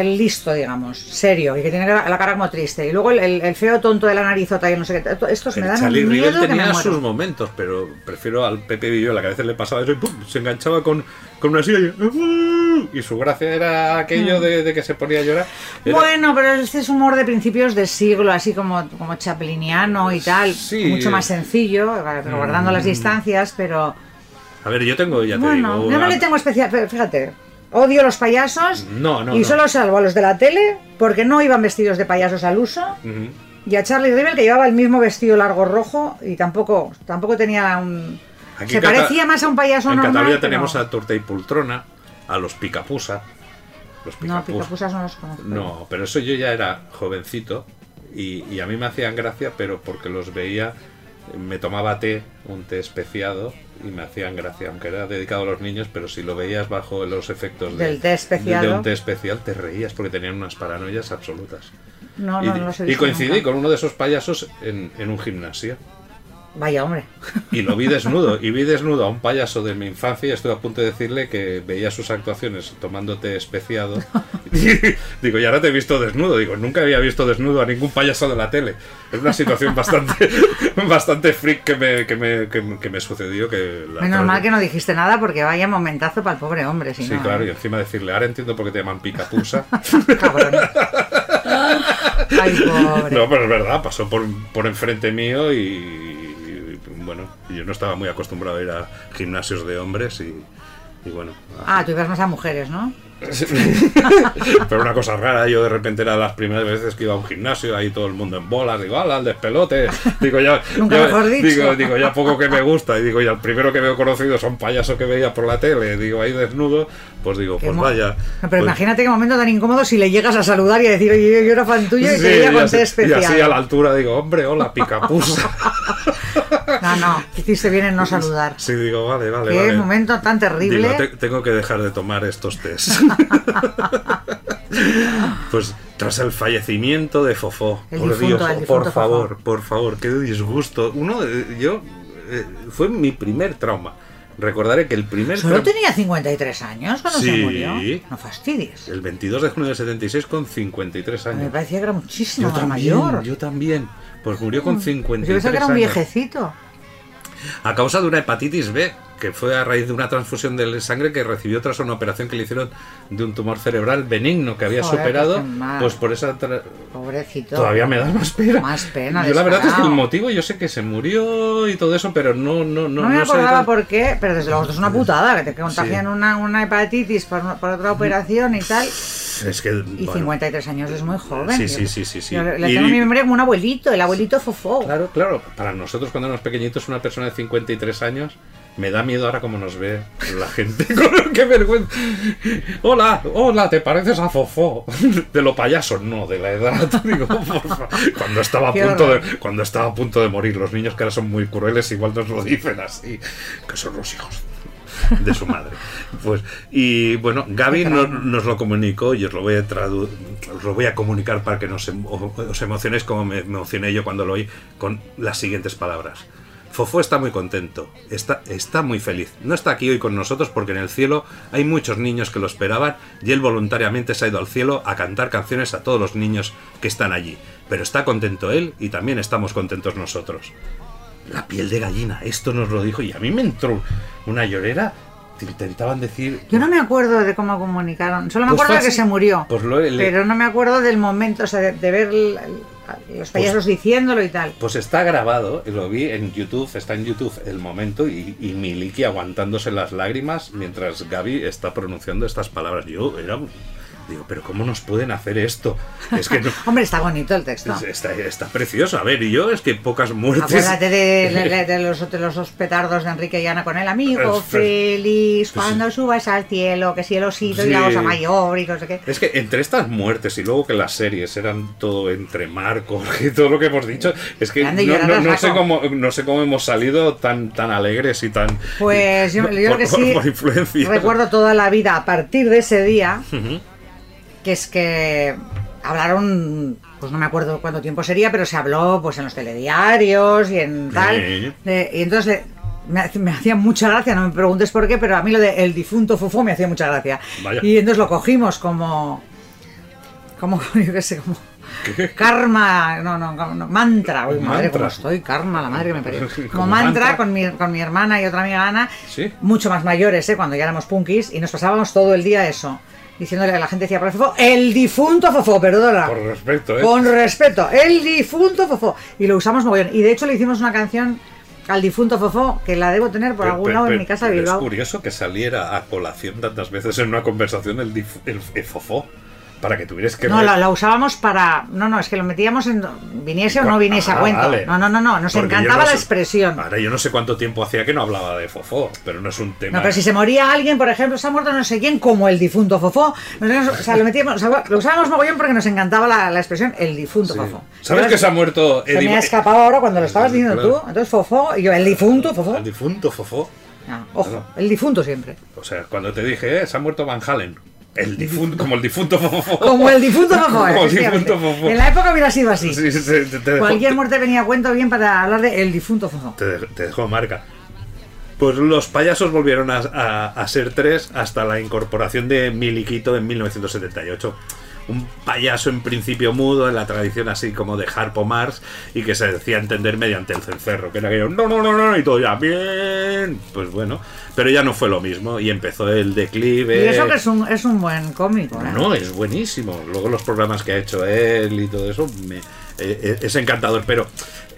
El listo, digamos, serio, y que tiene la, la cara como triste. Y luego el, el- el feo tonto de la narizota y no sé qué. to- Estos me dan Charlie Rivel miedo que me tenía sus momentos, pero prefiero al Pepe Villola, que a veces le pasaba eso y ¡pum! se enganchaba con, con una silla y, y su gracia era aquello de, de que se ponía a llorar. Era- Mm. Bueno, pero este es humor de principios de siglo, así como, como chapliniano y tal. Sí. Mucho más sencillo, guardando las distancias, pero. A ver, yo tengo, ya te digo. yo no a- le tengo especial. pero Fíjate, odio los payasos. No, no, y no. solo salvo a los de la tele, porque no iban vestidos de payasos al uso. Y a Charlie Rivel, que llevaba el mismo vestido largo rojo y tampoco, tampoco tenía un. Aquí se en parecía más a un payaso En normal. Cataluña pero- tenemos a Torta y Pultrona, a los Picapusa. Los No, Picapus- picapusas no los conozco. No, pero eso yo ya era jovencito y, y a mí me hacían gracia, pero porque los veía, me tomaba té, un té especiado y me hacían gracia, aunque era dedicado a los niños, pero si lo veías bajo los efectos de, Del té especiado. de un té especial, te reías porque tenían unas paranoias absolutas. No, y, no, coincidí nunca. con uno de esos payasos en, en un gimnasio. Vaya, hombre. Y lo vi desnudo, y vi desnudo a un payaso de mi infancia y estuve a punto de decirle que veía sus actuaciones tomándote especiado. digo, y ahora te he visto desnudo. Digo, nunca había visto desnudo a ningún payaso de la tele. Es una situación bastante bastante freak que me, que me, que, me- que me sucedió. Que la Menos mal que no dijiste nada porque vaya momentazo para el pobre hombre. Si Sí, no, claro, ¿eh? y encima decirle, ahora entiendo por qué te llaman picapusa. Cabrón. Ay, pobre. No, pero es verdad, pasó por, por enfrente mío y, bueno, yo no estaba muy acostumbrado a ir a gimnasios de hombres y, bueno. Ah, tú ibas más a mujeres, ¿no? Pero una cosa rara, yo de repente era las primeras veces que iba a un gimnasio, ahí todo el mundo en bolas, digo, ¡hala, al despelote! Digo, ya, Nunca ya- mejor dicho. digo, digo, ya poco que me gusta, y digo, ya el primero que veo conocido son payaso que veía por la tele, digo, ahí desnudo, pues digo, Qué pues vaya. Pero pues- imagínate qué momento tan incómodo si le llegas a saludar y a decir, oye, yo, yo era fan tuyo y Sí, te veía y con té y especial. así a la altura digo, hombre, hola, picapusa. No, no, hiciste bien en no saludar. Sí, digo, vale, vale, Qué vale. momento tan terrible. Digo, "Te- tengo que dejar de tomar estos test. pues tras el fallecimiento de Fofó, El por difunto, Dios, por favor, Fofó. por favor, qué disgusto. Uno, de- yo, eh, fue mi primer trauma. Recordaré que el primer Solo tenía 53 años cuando se murió. No fastidies. el 22 de junio del 76 con 53 años. Me parecía que era muchísimo yo más también, mayor. yo también. Pues murió con Yo 53 pensaba que era un años. viejecito. A causa de una hepatitis B, que fue a raíz de una transfusión de sangre que recibió tras una operación que le hicieron de un tumor cerebral benigno que había Joder, superado, mal. pues por esa... Pobrecito. Todavía me da más pena. Más pena, Yo la verdad es que el motivo, yo sé que se murió y todo eso, pero no... No, no, No, me no sé acordaba tal- por qué, pero desde luego es una putada, que te contagian una, una hepatitis por, por otra operación y tal. Es que... Y bueno, 53 años es muy joven. Sí, sí, sí, sí, sí. le tengo en mi memoria como un abuelito, el abuelito Fofó. Claro, claro. Para nosotros cuando éramos pequeñitos, una persona de 53 años, me da miedo ahora como nos ve la gente. ¡Qué vergüenza! Hola, hola, ¿te pareces a Fofó? De lo payaso, no, de la edad. Digo. Cuando estaba, a punto de, cuando estaba a punto de morir, los niños que ahora son muy crueles igual nos lo dicen así, que son los hijos de su madre. Pues, y bueno, Gaby no- nos lo comunicó y os lo voy a tradu- os lo voy a comunicar para que nos em- os emocionéis como me emocioné yo cuando lo oí con las siguientes palabras. Fofó está muy contento, está, está muy feliz. No está aquí hoy con nosotros porque en el cielo hay muchos niños que lo esperaban y él voluntariamente se ha ido al cielo a cantar canciones a todos los niños que están allí. Pero está contento él y también estamos contentos nosotros. La piel de gallina, esto nos lo dijo y a mí me entró una llorera. Te intentaban decir. Yo no me acuerdo de cómo comunicaron, solo me Pues acuerdo de que se murió. Pues lo- le- Pero no me acuerdo del momento, o sea, de, de ver los payasos diciéndolo y tal. Pues está grabado, lo vi en YouTube, está en YouTube el momento y, y Miliki aguantándose las lágrimas mientras Gaby está pronunciando estas palabras. Yo era Digo, pero ¿cómo nos pueden hacer esto? Es que no- Hombre, está bonito el texto. es- está, está precioso. A ver, y yo es que pocas muertes. Acuérdate de, de- de los, de los dos petardos de Enrique y Ana con el amigo feliz cuando subas al cielo, que si el osito y Sí. la osa mayor y no sé qué. Es que entre estas muertes y luego que las series eran todo entre marcos y todo lo que hemos dicho, es que no, sé cómo, no sé cómo hemos salido tan, tan alegres y tan... Pues yo, yo creo que sí. por influencia. Recuerdo toda la vida a partir de ese día, Ujú. Que es que hablaron, pues no me acuerdo cuánto tiempo sería, pero se habló pues en los telediarios y en tal. Sí. de- y entonces le- me, me hacía mucha gracia, no me preguntes por qué, pero a mí lo de el difunto Fofó me hacía mucha gracia. Vaya. Y entonces lo cogimos como, como, yo qué sé, como karma, no, no, no, mantra, uy, madre, cómo estoy, karma, la madre que me parió. Como, Como mantra, mantra. Con, mi, con mi hermana y otra amiga Ana, Sí. mucho más mayores, ¿eh? cuando ya éramos punkis, y nos pasábamos todo el día eso, diciéndole a la gente, decía, "Pero Fofó, el difunto Fofó, perdona. Por respeto, ¿eh? Con respeto, el difunto Fofó. Y lo usamos mogollón. Y de hecho le hicimos una canción al difunto Fofó, que la debo tener por Pe- algún pe- lado en mi casa de Bilbao. Es curioso que saliera a colación tantas veces en una conversación el, dif- el, el fofó, para que tuvieras que... No, la, la usábamos para. No, no, es que lo metíamos en. Viniese o no viniese a Ah, cuento. vale. No, no, no, no. Nos Porque encantaba no la sé- expresión. Ahora yo no sé cuánto tiempo hacía que no hablaba de fofó, pero no es un tema... No, pero si se moría alguien, por ejemplo, se ha muerto no sé quién, como el difunto Fofó. Nosotros, o sea, lo metíamos, o sea, lo usábamos mogollón porque nos encantaba la, la expresión el difunto Sí. Fofó. ¿Sabes que se ha muerto Se Eddie me ha escapado ahora cuando lo estabas diciendo Claro. tú. Entonces Fofó y yo, el difunto Fofó. El difunto fofó. No, ojo, el difunto siempre. O sea, cuando te dije, eh, se ha muerto Van Halen. El difunto, como el difunto fofó. Como el difunto Fofó. Como el difunto fofó. En la época hubiera sido así. Sí, sí, sí, te, te dejó- Cualquier muerte venía a cuento bien para hablar de el difunto Fofó. te, dejó- te dejó marca. Pues los payasos volvieron a, a- a ser tres hasta la incorporación de Miliquito en 1978. Un payaso en principio mudo, en la tradición así como de Harpo Mars, y que se decía entender mediante el cencerro, que era aquello, no, no, no, no, y todo ya, bien. Pues bueno, pero ya no fue lo mismo, y empezó el declive. Y eso que es un, es un buen cómico. ¿eh? No, es buenísimo. Luego los programas que ha hecho él y todo eso me- eh, es encantador. Pero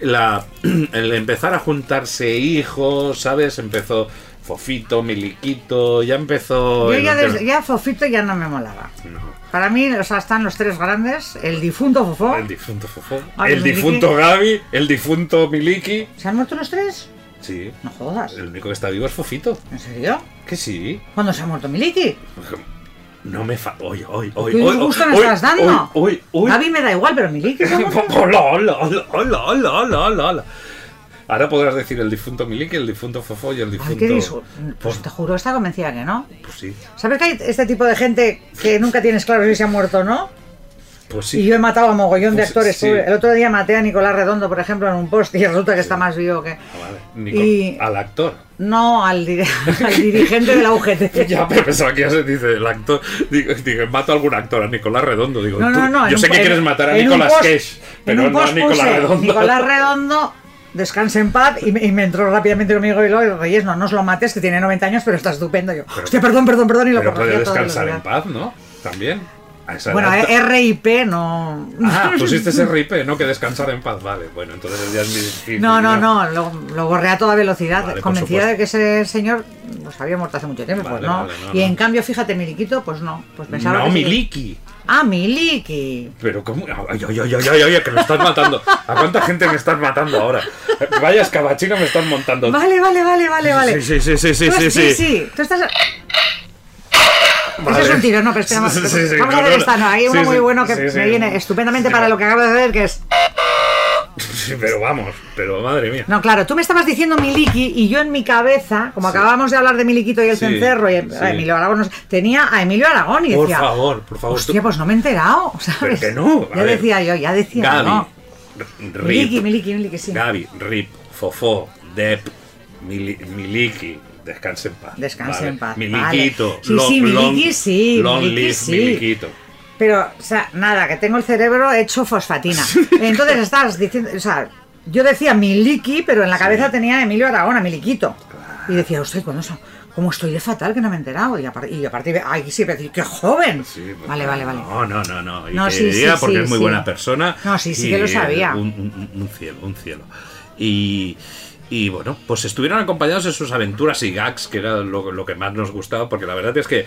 la, el empezar a juntarse hijos, ¿sabes? Empezó Fofito, Miliquito, ya empezó... Yo ya, desde- ya Fofito ya no me molaba. No, Para mí, o sea, están los tres grandes. El difunto Fofó. el difunto Fofó, Ay, el Miliki. difunto Gaby, el difunto Miliki. ¿Se han muerto los tres? Sí, No jodas. el único que está vivo es Fofito. ¿En serio? Que sí. ¿Cuándo se ha muerto Miliki? No me fa... Hoy, hoy, hoy, ¿Qué hoy, disgusto me estás dando? Hoy, hoy, hoy. Gaby me da igual, pero Miliki hola, hola, hola, hola, hola, hola. Ahora podrás decir el difunto Miliki, el difunto Fofó y el difunto... Ay, qué disgusto. Pues, te juro, está convencida que no. pues sí, ¿Sabes que hay este tipo de gente que nunca tienes claro si se ha muerto o no? pues Y sí. yo he matado a mogollón de Pues actores. sí. El otro día maté a Nicolás Redondo, por ejemplo, en un post y resulta que está más vivo que... Ah, vale. Nico- Y- Al actor. No, al, di- al dirigente de la UGT. Ya, pero pensaba que ya se dice el actor. Digo, digo, mato a algún actor, a Nicolás Redondo. Digo, No, no, no. yo sé un- que quieres matar a Nicolás post- Cage, pero no a Nicolás Redondo. Nicolás Redondo, descanse en paz. Y me, y me entró rápidamente conmigo y lo Reyes, no, no os lo mates, que tiene 90 años, pero está estupendo. Yo, hostia, perdón, perdón, perdón. Y lo Pero puede descansar en paz, ¿no? También. Bueno, eh, RIP no. Ah, pusiste ese RIP, no que descansar en paz, vale. Bueno, entonces ya es mi difícil. No, no, no, lo, lo borré a toda velocidad, Vale, convencida de que ese señor pues había muerto hace mucho tiempo, pues no. vale, no, y no. en cambio, fíjate, Miliquito, pues no. Pues pensaba No, que. Miliki. Ah, Miliki. Pero cómo... Ay, ay, ay, ay, ay, ay, que me estás matando. ¿A cuánta gente me estás matando ahora? Vaya escabachina me estás montando. Vale, vale, vale, vale, vale. Sí, sí, sí, sí, sí, sí, sí. Tú estás. Vale. Ese es un tiro, no, pero espera, Sí, vamos no, a ver no, esta, no. Hay sí, uno muy bueno que me viene estupendamente para lo que acabo de hacer, que es. Sí, pero vamos, pero madre mía. No, claro, tú me estabas diciendo Miliki y yo en mi cabeza, como Sí. acabábamos de hablar de Miliquito y el Sí, cencerro y a sí. Emilio Aragón, tenía a Emilio Aragón y Por decía. favor, por favor. Hostia, pues no me he enterado, ¿sabes? Pero que no. Ya ver. decía yo, ya decía Gaby, no. R- Miliki, Rip, Miliki, Miliki, sí. Gaby, Rip, Fofó, Dep, Mili- Miliki. Descanse en paz. Descanse vale. en paz, Miliquito. vale. Sí, sí, Miliki sí, Long Miliki live. Miliquito. Pero, o sea, nada, que tengo el cerebro hecho fosfatina. Entonces estás diciendo, o sea, yo decía Miliki, pero en la cabeza tenía Emilio Aragón, a Miliquito. Y decía, usted, con eso, ¿cómo estoy de fatal que no me he enterado? Y a, y a partir de, ay, sí, decir, qué joven. Sí, pues, vale, vale, vale. No, no, no, no. Y No, sí, sí, porque es muy buena persona. No, sí, sí que lo sabía. Un, un- un cielo, un cielo. Y, Y bueno, pues estuvieron acompañados en sus aventuras y gags, que era lo, lo que más nos gustaba, porque la verdad es que...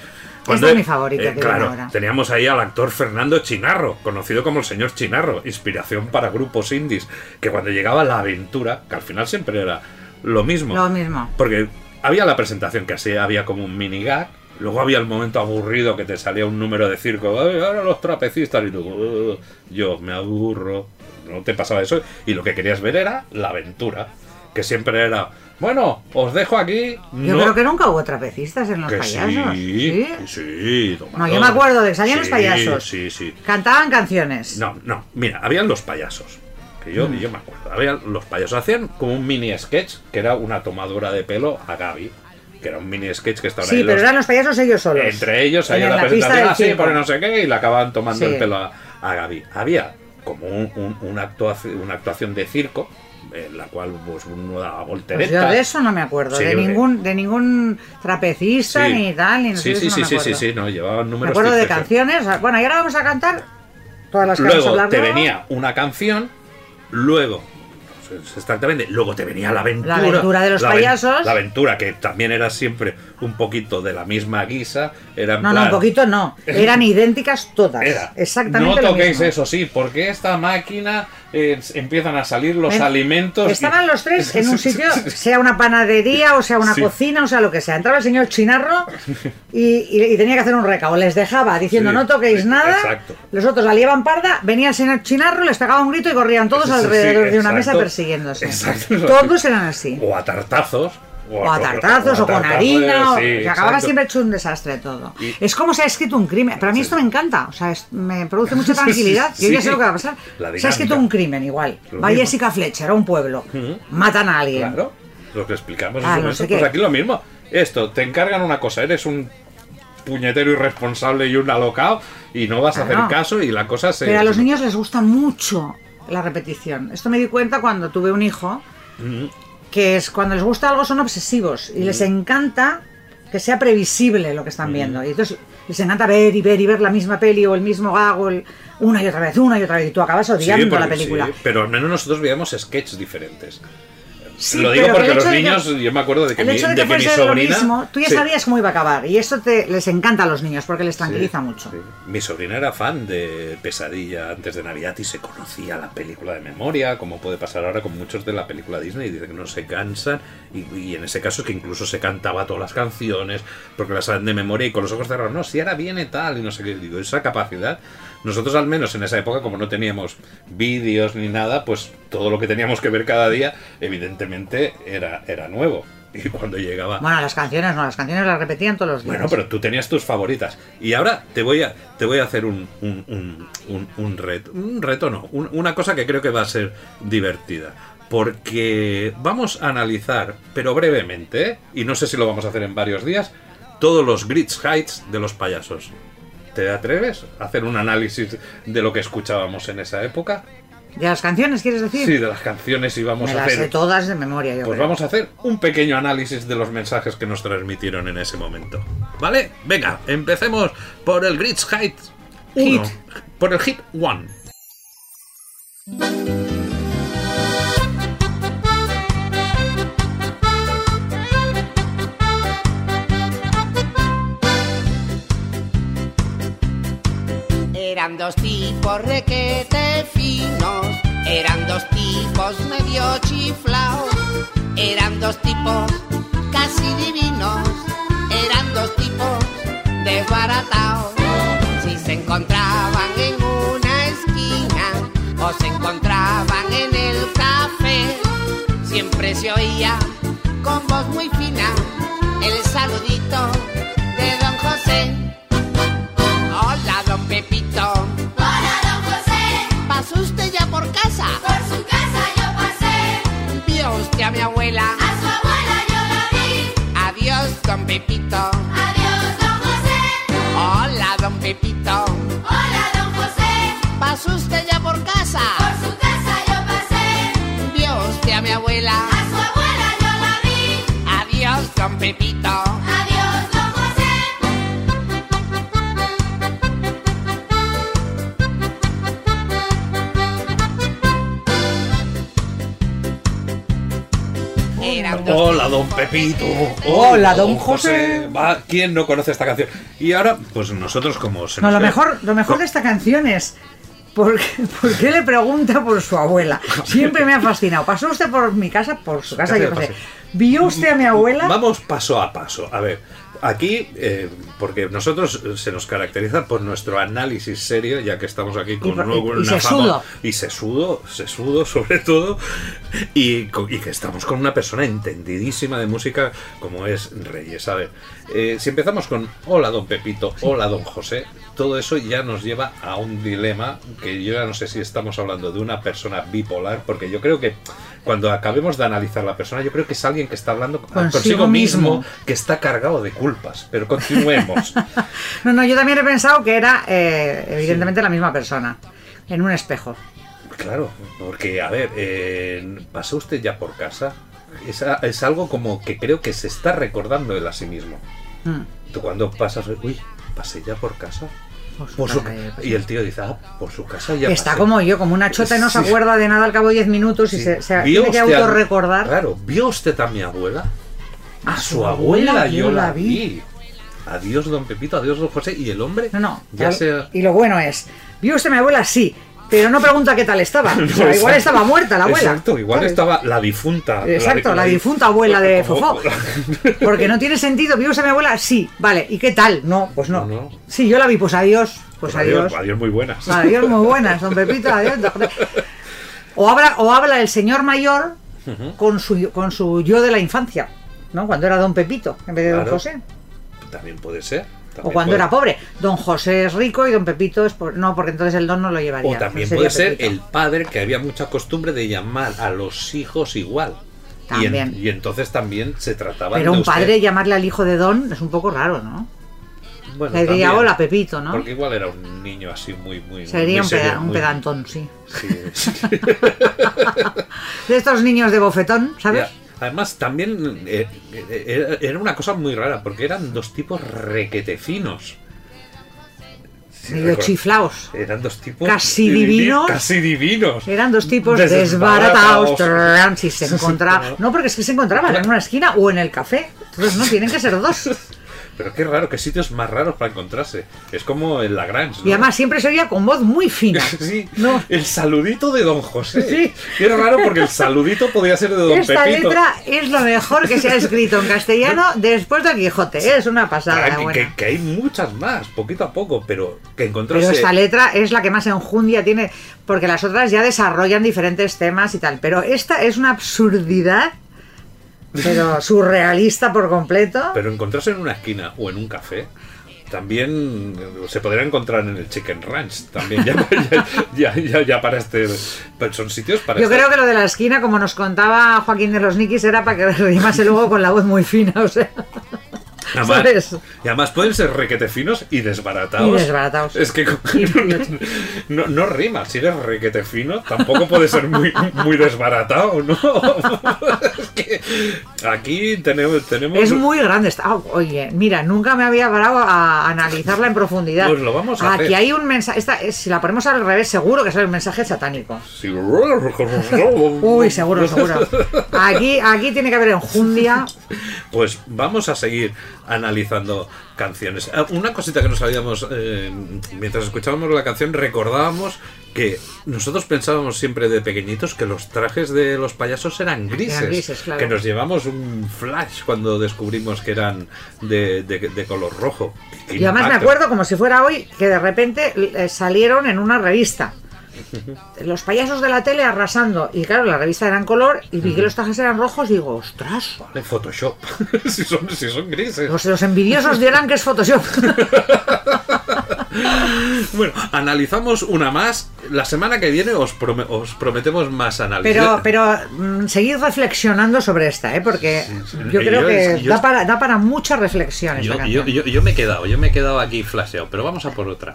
es mi favorita viene claro, ahora. teníamos ahí al actor Fernando Chinarro, conocido como el señor Chinarro, inspiración para grupos indies, que cuando llegaba la aventura, que al final siempre era lo mismo. Lo mismo. Porque había la presentación que así había como un mini gag. Luego había el momento aburrido que te salía un número de circo. "Ay, ahora los trapecistas. Y tú, "Uh, yo me aburro. No te pasaba eso. Y lo que querías ver era la aventura. Que siempre era, bueno, os dejo aquí. Yo no- creo que nunca hubo trapecistas en los que payasos. sí, ¿Sí? sí, No, yo me acuerdo de que salían los payasos. Sí, sí. Cantaban canciones. No, no, mira, habían los payasos. Que yo, Mm. yo me acuerdo. Habían los payasos. Hacían como un mini sketch que era una tomadura de pelo a Gaby. Que era un mini sketch que estaban Sí, ahí pero los- eran los payasos ellos solos. entre ellos en la, la presentación así, por no sé qué, y le acababan tomando Sí. el pelo a, a Gaby. Había como un- un- una, actuación, una actuación de circo en la cual pues, uno daba Pues volteretas. yo de eso no me acuerdo, Sí, de ningún de ningún trapecista Sí. ni tal, ni no Sí, sé, sí, sí, no sí, me sí, sí, no, llevaban Me números acuerdo de canciones. Bueno, y ahora vamos a cantar todas las que vamos a Luego hablar te luego. venía una canción, luego exactamente, luego te venía la aventura. La aventura de los la payasos. La aventura que también era siempre un poquito de la misma guisa, era No, no, un poquito no. Eran idénticas todas. Era. Exactamente No lo toquéis mismo. eso, sí, porque esta máquina eh, empiezan a salir los alimentos. y- Estaban los tres en un sitio, sea una panadería o sea una Sí. cocina o sea lo que sea. Entraba el señor Chinarro y, y- y tenía que hacer un recao. Les dejaba diciendo Sí. no toquéis nada. Exacto. Los otros la liaban parda, venía el señor Chinarro, les pegaba un grito y corrían todos Sí, alrededor de una mesa persiguiéndose. Exacto. Todos eran así. O a tartazos. O a tartazos, a o con harina, o- sí, que acababa exacto. siempre hecho un desastre todo. Y- Es como se ha escrito un crimen. Para mí esto me encanta, o sea, es- me produce mucha tranquilidad. Yo ya Sí. sé lo que va a pasar. Se ha escrito un crimen igual. Lo Va mismo. Jessica Fletcher a un pueblo, Ujú. matan a alguien. Claro, lo que explicamos Ah, no sé pues aquí lo mismo. Esto, te encargan una cosa, eres un puñetero irresponsable y un alocao y no vas a hacer caso y la cosa se... Pero a los niños les gusta mucho la repetición. Esto me di cuenta cuando tuve un hijo, Ujú. que es cuando les gusta algo son obsesivos y les encanta que sea previsible lo que están viendo. Y entonces les encanta ver y ver y ver la misma peli o el mismo gag o el- una y otra vez, una y otra vez. Y tú acabas Sí, odiando porque la película. sí, pero al menos nosotros veíamos sketches diferentes. Sí, lo digo porque los de que- niños, yo me acuerdo de que El mi, hecho de de que que mi fuese lo sobrina... mismo, tú ya Sí. sabías cómo iba a acabar. Y esto te, les encanta a los niños porque les tranquiliza Sí, mucho. Mi sobrina era fan de Pesadilla antes de Navidad y se conocía la película de memoria, como puede pasar ahora con muchos de la película Disney, y dice que no se cansan, y, y en ese caso es que incluso se cantaba todas las canciones, porque las saben de memoria y con los ojos cerrados, no, si ahora viene tal, y no sé qué, digo, esa capacidad, nosotros al menos en esa época, como no teníamos vídeos ni nada, pues todo lo que teníamos que ver cada día, evidentemente era, era nuevo. Y cuando llegaba... Bueno, las canciones no, las canciones las repetían todos los días. Bueno, pero tú tenías tus favoritas. Y ahora te voy a, te voy a hacer un, un, un- un- un reto. Un reto no, un- una cosa que creo que va a ser divertida. Porque vamos a analizar, pero brevemente, ¿eh? y no sé si lo vamos a hacer en varios días, todos los Grits Heights de los payasos. ¿Te atreves a hacer un análisis de lo que escuchábamos en esa época? ¿De las canciones quieres decir? Sí, de las canciones y vamos Me a las sé hacer todas de memoria, yo pues creo. vamos a hacer un pequeño análisis de los mensajes que nos transmitieron en ese momento. ¿Vale? Venga, empecemos por el Grits Height 1. Hit. Por el Hit 1. Eran dos tipos requete finos, eran dos tipos medio chiflaos, eran dos tipos casi divinos, eran dos tipos desbaratados. Si se encontraban en una esquina o se encontraban en el café, siempre se oía con voz muy fina el saludito de don José. Pepito. Adiós, don José, Hola, don Pepito. hola, don José, ¿Pasó usted ya por casa? por su casa yo pasé, ¿Vio usted a mi abuela? a su abuela yo la vi. Adiós, don Pepito. Adiós, Hola, don Pepito. Hola, don José. Va, ¿Quién no conoce esta canción? Y ahora, pues nosotros como se No, nos lo ve- mejor, lo mejor de esta canción es. ¿Por qué, por qué le pregunta por su abuela? Siempre me ha fascinado. ¿Pasó usted por mi casa? Por su casa, yo qué sé. ¿Vio usted a mi abuela? Vamos paso a paso. A ver, aquí, eh, porque nosotros eh, se nos caracteriza por nuestro análisis serio, ya que estamos aquí con por- luego y una sesudo. y sesudo, sesudo sobre todo, y, y que estamos con una persona entendidísima de música como es Reyes. A ver, eh, si empezamos con Hola don Pepito, Hola don José, todo eso ya nos lleva a un dilema que yo ya no sé si estamos hablando de una persona bipolar, porque yo creo que cuando acabemos de analizar la persona, yo creo que es alguien que está hablando Consigo consigo, mismo, mismo. que está cargado de culpas. Pero continuemos. No, no, yo también he pensado que era eh, evidentemente la misma persona. En un espejo. claro, porque, a ver, eh, ¿pasó usted ya por casa? Es, es algo como que creo que se está recordando él a sí mismo. Mm. Tú cuando pasas, uy, pasé ya por casa. Por su eh, pues y el tío dice, ah, por su casa ya Está pasé". como yo, como una chota y no se acuerda de nada al cabo de 10 minutos y se, se ¿Vio tiene que autorrecordar. Claro, ¿vio usted a mi abuela? A, A su, su abuela, abuela yo la vi. vi. Adiós, don Pepito, adiós, don José. Y el hombre, No, no. ya se... Y lo bueno es, ¿vio usted a mi abuela? Sí. Pero no pregunta qué tal estaba. O sea, No, igual estaba muerta la abuela. Exacto, igual ¿sabes? estaba la difunta. Exacto, la di- difunta abuela de Fofó. Porque no tiene sentido. ¿Vio usted a mi abuela? Sí. Vale. ¿Y qué tal? No, pues no. Sí, yo la vi, pues adiós. Pues, Pues adiós, adiós. adiós, muy buenas. Adiós, muy buenas, don Pepito, adiós. O habla, o habla el señor mayor con su, con su yo de la infancia, ¿no? Cuando era don Pepito en vez de don. José. También puede ser. O cuando puede- era pobre. Don José es rico y don Pepito es por... No, porque entonces el don no lo llevaría. O también puede ser Pepito. el padre que había mucha costumbre de llamar a los hijos igual. Y, en- También. y entonces también se trataba Pero de un usted. padre llamarle al hijo de don es un poco raro, ¿no? Bueno, Le diría, también, hola, Pepito, ¿no? Porque igual era un niño así muy, muy. Sería muy un, serio, peda- un muy- pedantón, sí. Sí, sí. De estos niños de bofetón, ¿sabes? Ya, Además, también eh, eh, era- era una cosa muy rara, porque eran dos tipos requete finos. Sí, Medio chiflaos. Eran dos tipos. Casi divi- divinos. Casi divinos. Eran dos tipos Desbaratados. desbaratados. Si se encontraba. No, porque es que se encontraban en una esquina o en el café. Entonces no, tienen que ser dos. Pero qué raro, qué sitios más raros para encontrarse. Es como en Lagrange. ¿no? Y además siempre se oía con voz muy fina. Sí, No. el saludito de Don José. Sí. Qué raro porque el saludito podía ser de Don Esta Pepito. letra es lo mejor que se ha escrito en castellano después del Quijote. Es una pasada. Ah, que, buena. que- que hay muchas más, poquito a poco, pero que encontrarse. Pero esta letra es la que más enjundia tiene, porque las otras ya desarrollan diferentes temas y tal. Pero esta es una absurdidad, pero surrealista por completo. Pero encontrarse en una esquina o en un café. También se podría encontrar en el Chicken Ranch. También ya, ya, ya, ya- ya para este. Pero son sitios para Yo estar- creo que lo de la esquina, como nos contaba Joaquín de los Nikis, era para que rimase luego con la voz muy fina, o sea. Además, ¿sabes? y además pueden ser requete finos y desbaratados. Y desbaratados. Es que no, no rima. Si eres requete fino, tampoco puede ser muy, muy desbaratado, ¿no? Es que aquí tenemos. tenemos Es muy grande. esta- ah, oye, mira, nunca me había parado a analizarla en profundidad. Pues lo vamos a Aquí hacer. hay un mensaje. Esta, eh, si la ponemos al revés, seguro que es el mensaje satánico. Sí. Uy, seguro, seguro. Aquí, aquí tiene que haber enjundia. Pues vamos a seguir analizando canciones. Ah, Una cosita que nos habíamos, eh, mientras escuchábamos la canción, recordábamos que nosotros pensábamos siempre de pequeñitos que los trajes de los payasos eran grises. Eran grises, claro. Que nos llevamos un flash cuando descubrimos que eran de, de- de color rojo. ¡Qué Y además me acuerdo como si fuera hoy que de repente eh, salieron en una revista. Los payasos de la tele arrasando. Y claro, la revista era en color y vi que los trajes eran rojos y digo, ostras. Vale, Photoshop. si, son, si son grises. Los, los envidiosos dirán que es Photoshop. Bueno, analizamos una más. La semana que viene os, os prometemos más análisis. Pero, pero mm, seguid reflexionando sobre esta, ¿eh? porque sí. yo creo Yo- que yo- da, para, da para mucha reflexión esta Yo, canción. yo- me he quedado, yo me he quedado aquí flasheado, pero vamos a por otra.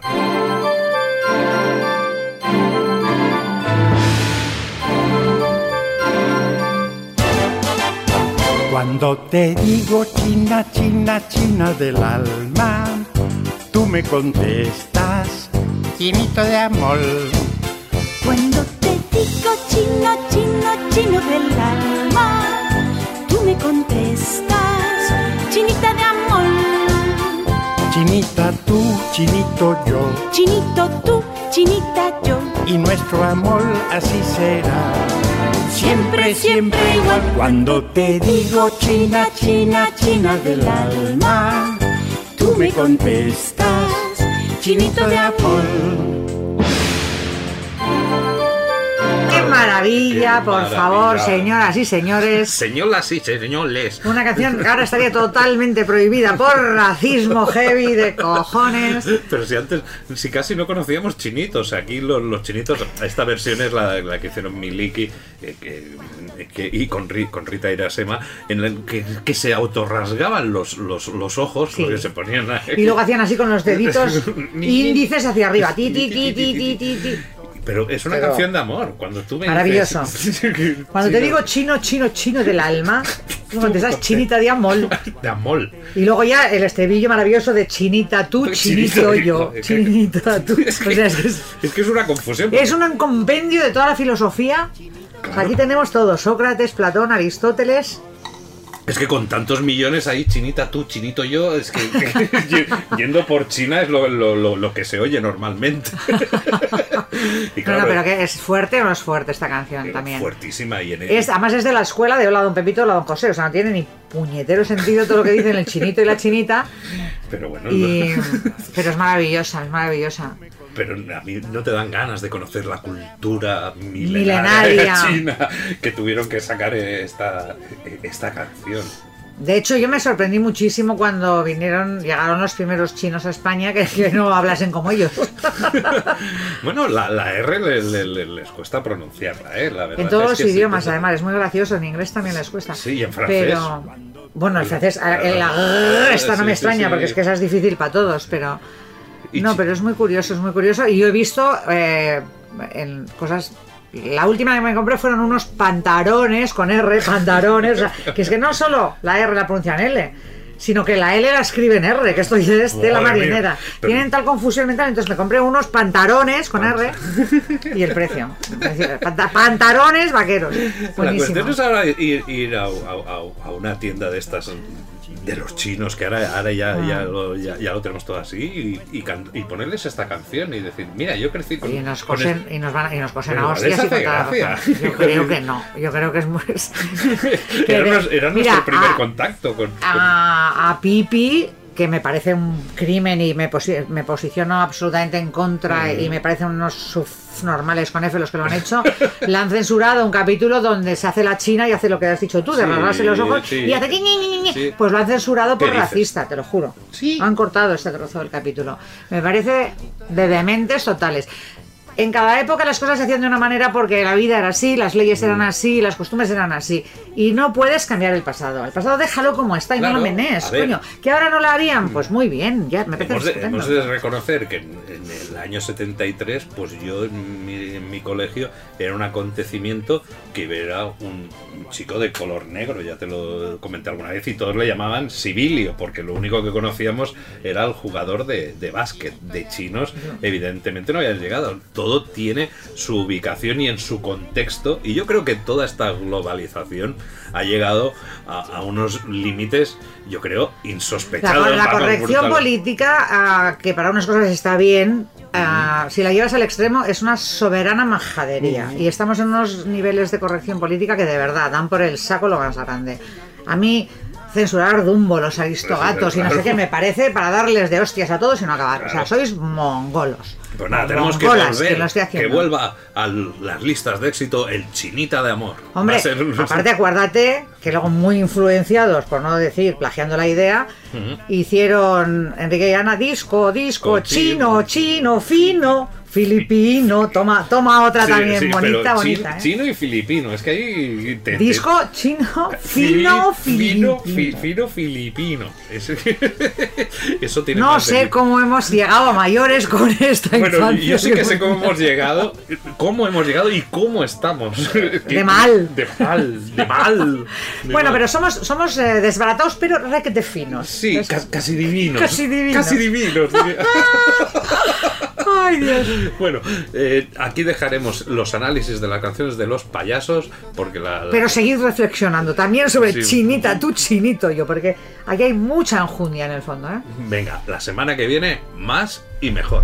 Cuando te digo China, China, China del alma, tú me contestas, chinito de amor. Cuando te digo China, China, chino del alma, tú me contestas, chinita de amor. Chinita tú, chinito yo. Chinito tú, chinita yo. Y nuestro amor así será. Siempre, siempre igual. Cuando te digo china, china, china del alma, tú me contestas, chinito de amor. Maravilla, por maravilla. favor, señoras y señores! Señoras y señores. Una canción que ahora estaría totalmente prohibida por racismo heavy de cojones. Pero si antes, si casi no conocíamos chinitos, aquí los, los chinitos, esta versión es la, la que hicieron Miliki eh, que- que- y con, Ri- con Rita Irasema, en la que, que se autorrasgaban los, los, los ojos, Sí. porque se ponían. Y luego hacían así con los deditos índices hacia arriba. Ti, ti, ti, ti, ti, ti. Pero es una Pero- canción de amor. Cuando tú me Maravilloso. dices- Cuando te digo chino, chino, chino del alma, tú contestas chinita de amor. De amor. Y luego ya el estribillo maravilloso de chinita tú, chinito Chinito yo. Chinita tú. O sea, es, que es- Es que es una confusión. es un compendio de toda la filosofía. Aquí tenemos todo: Sócrates, Platón, Aristóteles. Es que con tantos millones ahí, chinita tú, chinito yo, es que yendo por China es lo, lo- lo- lo que se oye normalmente. y No, no, pero que es fuerte o no es fuerte esta canción también. fuertísima y en Es, además es de la escuela de Hola Don Pepito, Hola Don José. O sea, no tiene ni puñetero sentido todo lo que dicen el chinito y la chinita. Pero bueno, Y, no- pero es maravillosa, es maravillosa. Pero a mí no te dan ganas de conocer la cultura milenaria, Milenaria. China que tuvieron que sacar esta, esta canción. De hecho, yo me sorprendí muchísimo cuando vinieron, llegaron los primeros chinos a España que, que no hablasen como ellos. Bueno, la, la R le- le- le- les cuesta pronunciarla, ¿eh? La verdad En todos es los que sí, idiomas, pues, además, es muy gracioso. En inglés también les cuesta. Sí, y en francés. Pero, bueno, el francés, el- la esta no sí, me sí, extraña sí. porque es que esa es difícil para todos, pero. No, pero es muy curioso, es muy curioso. Y yo he visto eh, en cosas. La última que me compré fueron unos pantalones con R, pantalones. o sea, que es que no solo la R la pronuncian L, sino que la L la escriben R, que esto ya es de la mía. marinera. Pero- Tienen tal confusión mental, entonces me compré unos pantalones con R y el precio. Decir, panta- pantalones vaqueros. La Buenísimo. cuestión es ahora ir, ir a, a- a- a una tienda de estas de los chinos, que ahora, ahora ya, Ah. ya, lo, ya, ya lo tenemos todo así, y, y can- y ponerles esta canción y decir, mira, yo crecí con... Y nos con cosen, este- y nos van, y nos cosen a hostias y con la gracia. Yo creo que no. Yo creo que es muy. que era de- nos- era Mira, nuestro primer a- contacto con... con- a, a Pipi, que me parece un crimen y me, posi- me posiciono absolutamente en contra Mm. y me parecen unos subnormales con F los que lo han hecho, le han censurado un capítulo donde se hace la china y hace lo que has dicho tú, de Sí, rasgarse los ojos sí. y hace. Sí. Pues lo han censurado ¿Qué por dices? racista, te lo juro. Sí. Han cortado este trozo del capítulo. Me parece de dementes totales. En cada época las cosas se hacían de una manera porque la vida era así, las leyes eran Mm. así, las costumbres eran así. Y no puedes cambiar el pasado. El pasado déjalo como está y no lo ver. coño. ¿Que ahora no lo harían? Pues muy bien, ya me parece Hemos de, hemos de reconocer que en, en el año 73, pues yo en mi, en mi colegio era un acontecimiento que ver a un, un chico de color negro, ya te lo comenté alguna vez, y todos le llamaban Sibilio, porque lo único que conocíamos era el jugador de, de básquet, de chinos, evidentemente no habían llegado. Todo tiene su ubicación y en su contexto, y yo creo que toda esta globalización ha llegado a, a unos límites, yo creo, insospechados. la corrección política, ah, que para unas cosas está bien, ah, si la llevas al extremo, es una soberana majadería. Y estamos en unos niveles de corrección política que de verdad dan por el saco lo más grande. A mí, censurar Dumbo, los aristogatos y no sé qué, me parece para darles de hostias a todos y no acabar. O sea, sois mongolos. Pues nada, tenemos que volver, que vuelva a las listas de éxito el chinita de amor. Hombre, ser- aparte acuérdate que luego muy influenciados, por no decir plagiando la idea, hicieron Enrique y Ana disco, disco, Con chino, chino, fino, filipino, toma, toma otra Sí, también, sí, bonita, bonita. Chino, ¿eh? chino y filipino, es que ahí... te- Disco, chino, fino, fino, filipino. fi- fino filipino. Eso, eso tiene No de sé cómo hemos llegado a mayores con esta Bueno, infancia. yo sí que sé cómo hemos llegado, cómo hemos llegado y cómo estamos. De mal. De mal, de mal. de Bueno, mal. pero somos, somos eh, desbaratados, pero requete finos. Sí, Es- ca- casi divinos. Casi divinos. Casi divinos. Ay, Dios. Bueno, eh, aquí dejaremos los análisis de las canciones de los payasos, porque la... la- Pero seguid reflexionando también sobre Sí. Chinita, tú Chinito, yo, porque aquí hay mucha enjundia en el fondo, ¿eh? Venga, la semana que viene, más y mejor.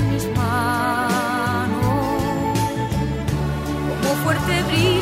como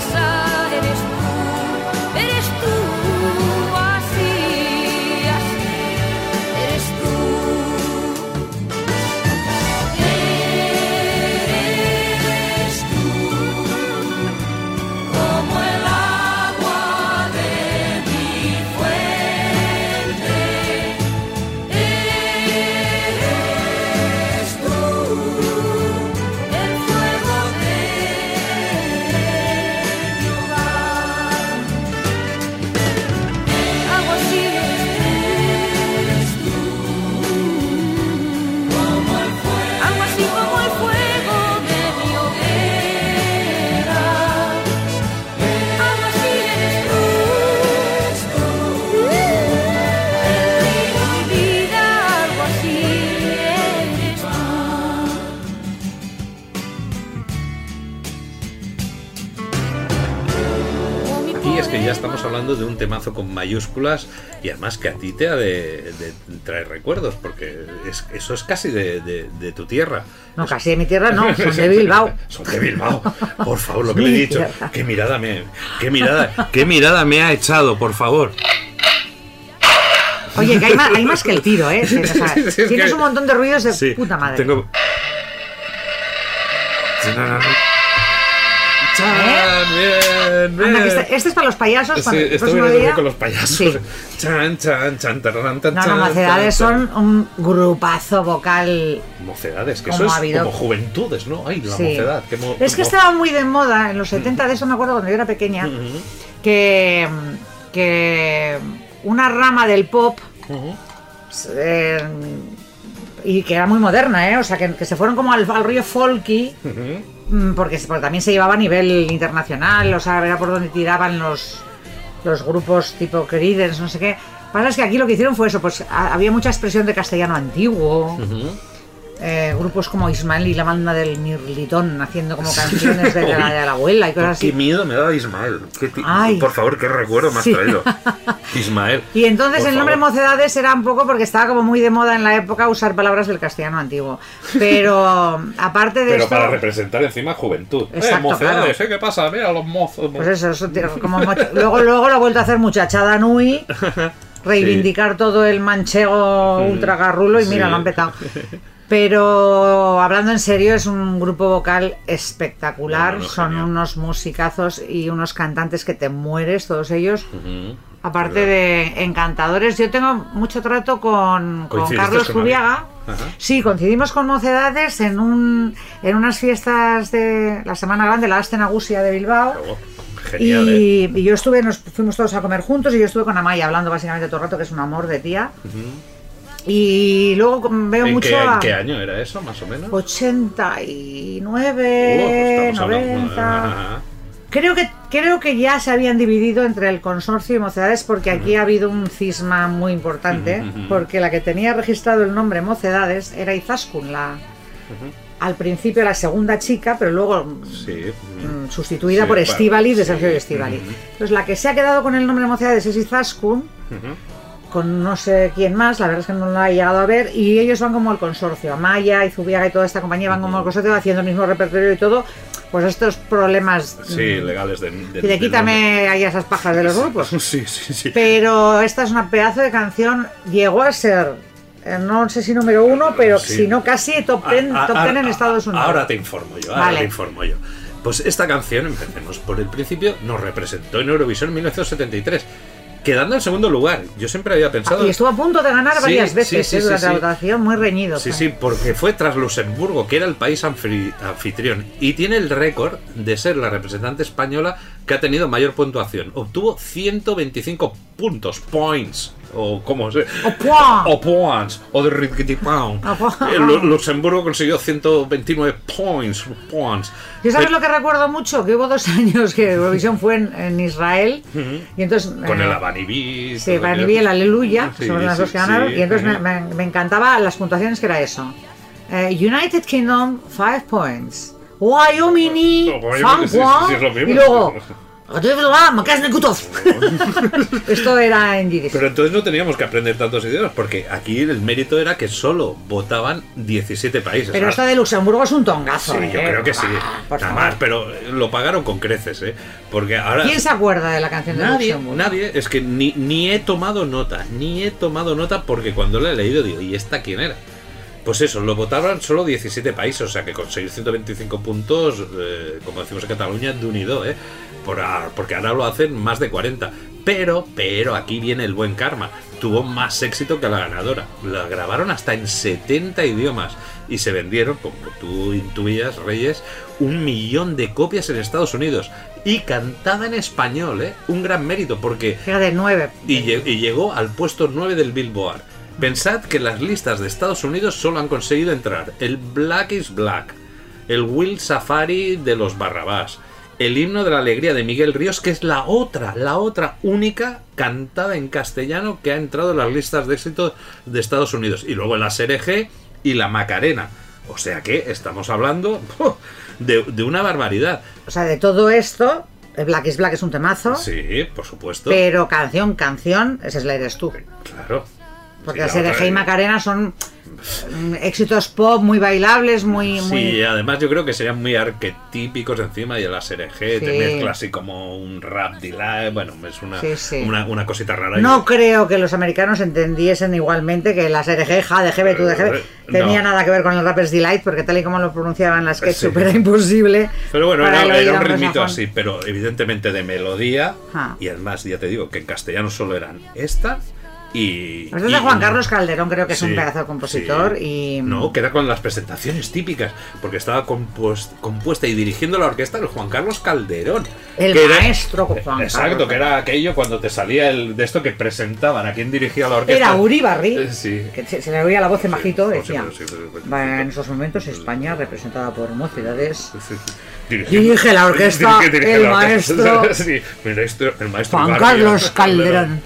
estamos hablando de un temazo con mayúsculas y además que a ti te ha de, de traer recuerdos, porque es- eso es casi de, de- de tu tierra. No, casi de mi tierra no, son de Bilbao. Son de Bilbao. Por favor, lo que le he dicho. Qué mirada me, qué mirada, qué mirada me ha echado, por favor. Oye, que hay más, hay más que el tiro, ¿eh? O sea, tienes un montón de ruidos de Sí, puta madre. Tengo. Chan, bien, bien. Anda, que este, este es para los payasos. Sí, para el estoy próximo día. con los payasos. Sí. Chan, chan, chan, tararán, tan, No, Mocedades son un grupazo vocal. Mocedades, que Como eso es habido- como juventudes, ¿no? Ay, la Sí. mocedad. mo- Es que estaba muy de moda en los 70, de eso me acuerdo cuando yo era pequeña, que, que una rama del pop eh, y que era muy moderna, ¿eh? O sea, que, que se fueron como al, al río folky, mm, porque, porque también se llevaba a nivel internacional, o sea, era por donde tiraban los, los grupos tipo Creedence, no sé qué. Pasa es que aquí lo que hicieron fue eso, pues había mucha expresión de castellano antiguo. Eh, grupos como Ismael y la banda del Mirlitón haciendo como canciones de, la, de la abuela y cosas Qué así. miedo me da Ismael. Qué Ay. Por favor, qué recuerdo has Sí. traído. Ismael. Y entonces el nombre favor. Mocedades era un poco porque estaba como muy de moda en la época usar palabras del castellano antiguo. Pero aparte de Pero esto, para representar encima juventud. Exacto, eh, mocedades, claro. ¿eh? ¿Qué pasa? Mira los mozos. pues eso, eso como luego luego lo ha vuelto a hacer muchachada Nui, reivindicar todo el manchego ultra garrulo y mira, Mm. Sí. lo han petado. Pero hablando en serio, es un grupo vocal espectacular. No, Son genial. unos musicazos y unos cantantes que te mueres, todos ellos. Aparte de encantadores, yo tengo mucho trato con, con ¿Coincidiste Carlos. Ajá. Sí, coincidimos con Mocedades en un en unas fiestas de la Semana Grande, la Astenagusia de Bilbao. Oh, Genial, ¿eh? Y, y yo estuve, nos fuimos todos a comer juntos y yo estuve con Amaya hablando básicamente todo el rato, que es un amor de tía. Y luego veo ¿En, mucho qué, en a qué año era eso, más o menos? 89, Uh, estamos hablando- 90. Ajá. Creo que, creo que ya se habían dividido entre el consorcio y Mocedades porque aquí ha habido un cisma muy importante, porque la que tenía registrado el nombre Mocedades era Izaskun, la, al principio la segunda chica, pero luego Sí. mm, sustituida Sí, por Estivali de Sergio Estivali. Entonces la que se ha quedado con el nombre Mocedades es Izaskun. Con no sé quién más, la verdad es que no la he llegado a ver, y ellos van como el consorcio, Amaya y Zubiaga y toda esta compañía van como el consorcio haciendo el mismo repertorio y todo, pues estos problemas. Sí, mm, legales de. de- Y de quítame ahí esas pajas de los grupos. Sí, sí, sí. Pero esta es una pedazo de canción. Llegó a ser, eh, no sé si número uno, pero Sí. si no casi top ten, Ah, ah, top ten en ah, Estados ah, Unidos. Ahora te informo yo, ahora Vale. te informo yo. Pues esta canción, empecemos por el principio, nos representó en Eurovisión en 1973, quedando en segundo lugar. Yo siempre había pensado. Y estuvo a punto de ganar Sí, varias veces sí, eh, sí, durante la votación, muy reñido. Sí, fue. sí, porque fue tras Luxemburgo, que era el país anfitrión, y tiene el récord de ser la representante española que ha tenido mayor puntuación. Obtuvo 125 puntos, points, o como se... O point. O points, o de rickety pound. Eh, Lu- Luxemburgo consiguió 129 points, points. ¿Y sabes Eh, lo que recuerdo mucho? Que hubo dos años que Eurovisión fue en, en Israel y entonces... Con eh, el Abanibí. Sí, y el Aleluya, Sí, las sí, dos que ganaron, sí. y entonces me, me- me encantaba las puntuaciones que era eso. Eh, United Kingdom, 5 points. Wyoming, es lo mismo. Y luego... Esto era en yiddish. Pero entonces no teníamos que aprender tantos idiomas, porque aquí el mérito era que solo votaban 17 países. Pero Ahora- esto de Luxemburgo es un tongazo. Sí, ¿eh? yo creo que sí. Ah, Nada más, pero lo pagaron con creces, ¿eh? Porque ahora. ¿Quién se acuerda de la canción de Nadie, Luxemburgo? nadie. Es que ni, ni he tomado nota, ni he tomado nota porque cuando la he leído digo, ¿y esta quién era? Pues eso, lo votaban solo 17 países, o sea que conseguir 125 puntos, eh, como decimos en Cataluña, de unido, ¿eh? Por porque ahora lo hacen más de 40. Pero, pero aquí viene el buen karma. Tuvo más éxito que la ganadora. La grabaron hasta en 70 idiomas y se vendieron, como tú intuías, Reyes, un millón de copias en Estados Unidos. Y cantada en español, ¿eh? Un gran mérito porque Fíjate, 9. y, y llegó al puesto 9 del Billboard. Pensad que las listas de Estados Unidos solo han conseguido entrar el Black is Black, el Will Safari de los Barrabás, el himno de la alegría de Miguel Ríos, que es la otra, la otra única cantada en castellano que ha entrado en las listas de éxito de Estados Unidos. Y luego la SRG y la Macarena. O sea que estamos hablando de, de una barbaridad. O sea, de todo esto, el Black is Black es un temazo, Sí, por supuesto. pero canción, canción, ese es la eres tú. Claro. Porque Sí, la SRG y Macarena son mm, éxitos pop muy bailables, muy... Sí, muy... además yo creo que serían muy arquetípicos encima de la SRG, te Sí. mezclas así como un rap delay, bueno, es una, Sí, sí. una, una cosita rara. No creo que los americanos entendiesen igualmente que las RG, JDG, tú Eh, tenía no. nada que ver con el Rapper's Delight, porque tal y como lo pronunciaban las. SketchUp era imposible. Pero bueno, era, el era un ritmito así, pero evidentemente de melodía. Ah. Y además, ya te digo, que en castellano solo eran esta y... Es y de Juan. Carlos Calderón, creo que es un pedazo de compositor. sí. y No, que era con las presentaciones típicas, porque estaba compues- compuesta y dirigiendo la orquesta el Juan Carlos Calderón. El que era- maestro Juan Exacto, Carlos. que era aquello cuando te salía el de esto que presentaban a quien dirigía la orquesta. Era Uri Barri, Eh, Sí. que se, se le oía la voz de majito, decía. sí, sí, sí, sí. "Va, en esos momentos España, representada por mocedades. Dirige- Dirige la orquesta el la orquesta. maestro- el maestro, maestro Juan Carlos Calderón.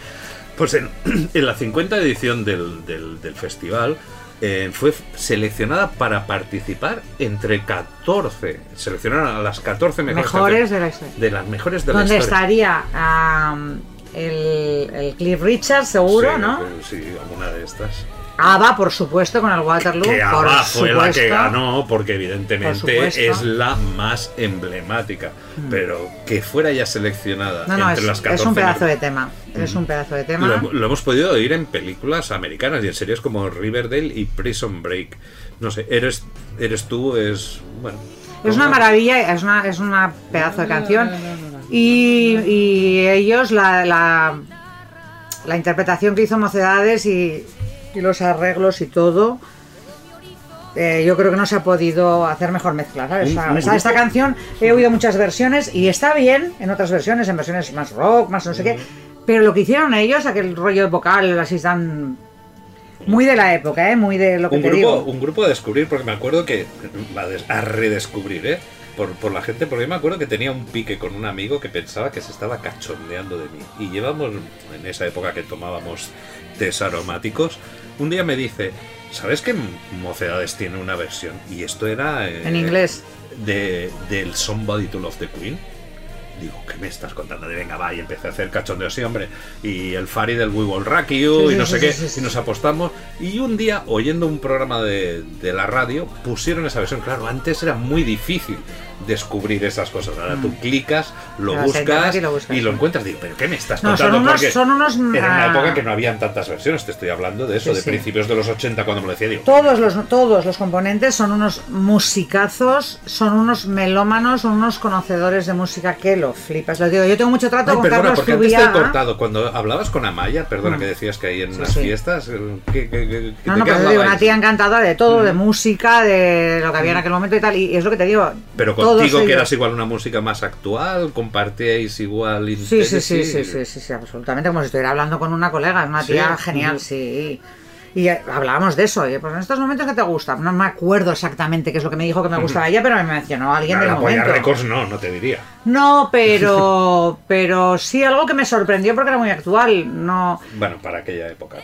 Pues en, en la 50 edición del, del- del festival eh, fue seleccionada para participar entre 14. Seleccionaron a las 14 mejores, mejores de la historia. de las mejores de la Donde historia. estaría el, el Cliff Richard, seguro, Sí, ¿no? pues Sí, alguna de estas. ABBA, por supuesto, con el Waterloo. Que por ABBA fue la que ganó, porque Por evidentemente es la más emblemática. Pero que fuera ya seleccionada No, no, entre es, las es 14 un pedazo de tema. Es un pedazo de tema. Lo, lo hemos podido oír en películas americanas y en series como Riverdale y Prison Break. No sé, eres, eres tú, es. Bueno. Es una maravilla, es una, es una pedazo de canción. Y, y ellos, la, la, la interpretación que hizo Mocedades y, y los arreglos y todo, eh, yo creo que no se ha podido hacer mejor mezcla. ¿sabes? O sea, esta, canción he oído muchas versiones y está bien en otras versiones, en versiones más rock, más no sé qué. Pero lo que hicieron ellos, aquel rollo vocal así tan. Muy de la época, ¿eh? Muy de lo que Un te grupo, digo. un grupo a descubrir, porque me acuerdo que. A redescubrir, ¿eh? Por, por la gente, porque me acuerdo que tenía un pique con un amigo que pensaba que se estaba cachondeando de mí. Y llevamos, en esa época que tomábamos tés aromáticos, un día me dice: ¿Sabes que Mocedades tiene una versión? Y esto era. eh, En inglés. de, del Somebody to Love the Queen. Digo, ¿qué me estás contando? De venga, va, y empecé a hacer cachondeo, sí, hombre. Y el Fari del We Will Rock You, Sí, y no sí, sé sí, qué, y nos apostamos. Y un día, oyendo un programa de, de la radio, pusieron esa versión. Claro, antes era muy difícil descubrir esas cosas. Ahora tú clicas, lo buscas y lo encuentras. Digo, ¿pero qué me estás No, contando? son unos- Porque son unos, era una ah, época que no habían tantas versiones. Te estoy hablando de eso, Sí, de sí. principios de los 80 cuando me lo decía. Digo, Todos los, todos los componentes son unos musicazos, son unos melómanos, son unos conocedores de música que lo flipas. Lo digo, yo tengo mucho trato Ay, con perdona, Carlos porque antes te he cortado. Cuando hablabas con Amaya, perdona Mm. que decías que ahí en Sí, unas sí. fiestas. eh, ¿qué- qué- qué- No, no, pero te digo, una tía encantadora de todo, de música, de lo que había en aquel momento y tal. Y es lo que te digo. Pero todos contigo, que eras igual una música más actual, compartíais igual. Sí, sí, sí, sí, sí, sí, sí, absolutamente, como si estuviera hablando con una colega, es una tía genial, sí. Y eh, hablábamos de eso, y pues en estos momentos que te gusta, no me acuerdo exactamente qué es lo que me dijo que me gustaba ella, pero me mencionó alguien No, del momento. Records no, no te diría. No, pero pero sí algo que me sorprendió porque era muy actual, no Bueno, para aquella época.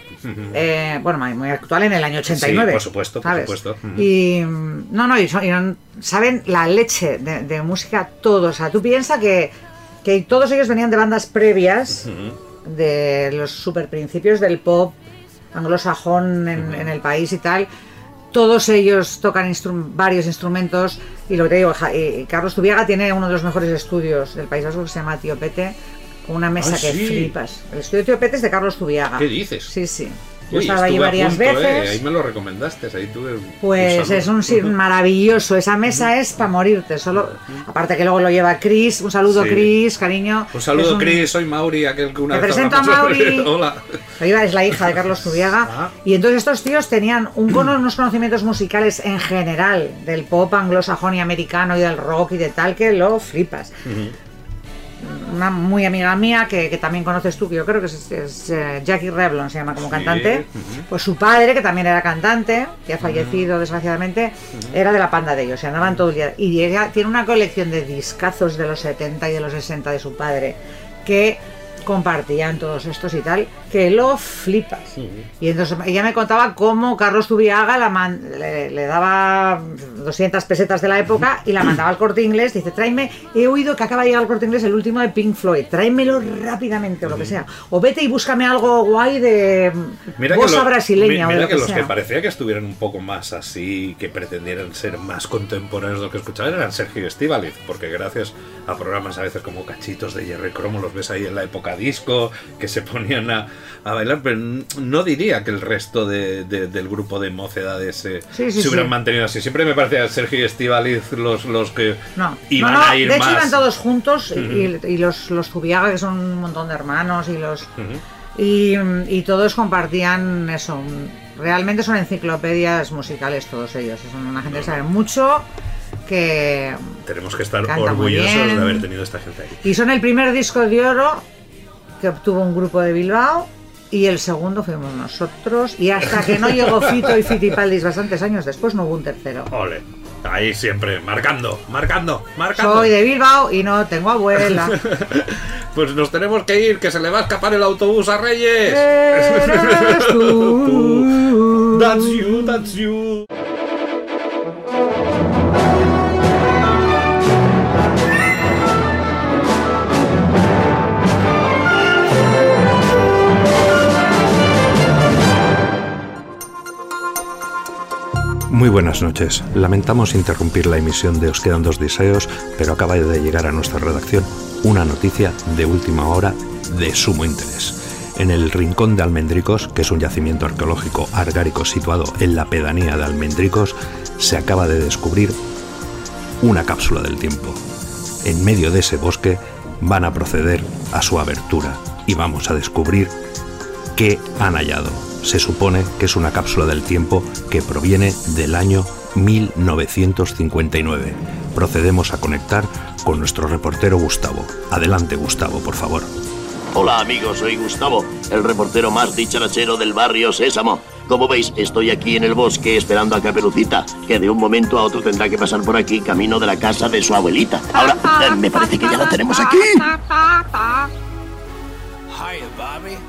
eh, bueno, muy- actual en el año 89. Sí, por supuesto, por ¿sabes? supuesto. Y no, no, y, son- y no- saben la leche de, de música todos. O sea, tú piensas que, que todos ellos venían de bandas previas de los super principios del pop anglosajón en, en el país y tal. Todos ellos tocan instru- varios instrumentos y lo que te digo, y Carlos Tubiaga tiene uno de los mejores estudios del País Vasco que se llama Tío Pete, con una mesa Ah, que sí. flipas. El estudio Tío Pete es de Carlos Tubiaga. ¿Qué dices? Sí, sí. Yo Uy, estaba allí estuve a varias punto, veces. eh, Ahí me lo recomendaste, ahí tuve. Pues es un sí, maravilloso, esa mesa es para morirte, solo aparte que luego lo lleva Chris, un saludo Sí. Chris, cariño. Un saludo, un- Chris. Soy Mauri, aquel que una Te vez presento a. Mauri. Hola. Lleva- es la hija de Carlos Zubiaga. Ah. Y entonces estos tíos tenían un, cono- unos conocimientos musicales en general del pop anglosajón y americano y del rock y de tal que lo flipas. Una muy amiga mía que, que también conoces tú, que yo creo que es, es, eh, Jackie Revlon, se llama como Sí, cantante. Pues su padre, que también era cantante, que ha fallecido desgraciadamente, era de la panda de ellos, se andaban todo el día. Y ella tiene una colección de discazos de los 70 y de los 60 de su padre, que compartían todos estos y tal, que lo flipas. Y entonces ella me contaba cómo Carlos Tubiaga la man- le, le daba 200 pesetas de la época y la mandaba al corte inglés. Dice, tráeme, he oído que acaba de llegar al corte inglés el último de Pink Floyd, tráemelo rápidamente o lo que sea. O vete y búscame algo guay de bossa lo- brasileña mi- o de mira lo que, que, los sea. que parecía que estuvieran un poco más así, que pretendieran ser más contemporáneos de lo que escuchaban, eran Sergio Estivaliz, porque gracias a programas a veces como cachitos de Jerry Cromo, los ves ahí en la época disco, que se ponían a, a bailar, pero no diría que el resto de- de- del grupo de mocedades se, Sí, sí, se hubieran sí. mantenido así. Siempre me parecía Sergio Estivaliz los, los que No, iban no, no, a ir de hecho más. iban todos juntos y- y, y los, los Zubiaga, que son un montón de hermanos, y los y, y todos compartían eso. Realmente son enciclopedias musicales todos ellos. Son una gente que sabe mucho, que Tenemos que estar orgullosos de haber tenido esta gente ahí. y son el primer disco de oro que obtuvo un grupo de Bilbao y el segundo fuimos nosotros y hasta que no llegó Fito y Fitipaldis bastantes años después no hubo un tercero. Ole, ahí siempre, marcando, marcando, marcando. Soy de Bilbao y no tengo abuela. Pues nos tenemos que ir, que se le va a escapar el autobús a Reyes. Eres tú. That's you, that's you. Muy buenas noches. Lamentamos interrumpir la emisión de Os quedan dos deseos, pero acaba de llegar a nuestra redacción una noticia de última hora de sumo interés. En el Rincón de Almendricos, que es un yacimiento arqueológico argárico situado en la pedanía de Almendricos, se acaba de descubrir una cápsula del tiempo. En medio de ese bosque van a proceder a su abertura y vamos a descubrir qué han hallado. Se supone que es una cápsula del tiempo que proviene del año 1959. Procedemos a conectar con nuestro reportero Gustavo. Adelante Gustavo, por favor. Hola amigos, soy Gustavo, el reportero más dicharachero del barrio Sésamo. Como veis, estoy aquí en el bosque esperando a Caperucita, que de un momento a otro tendrá que pasar por aquí camino de la casa de su abuelita. Ahora, me parece que ya la tenemos aquí. Hiya, Bobby.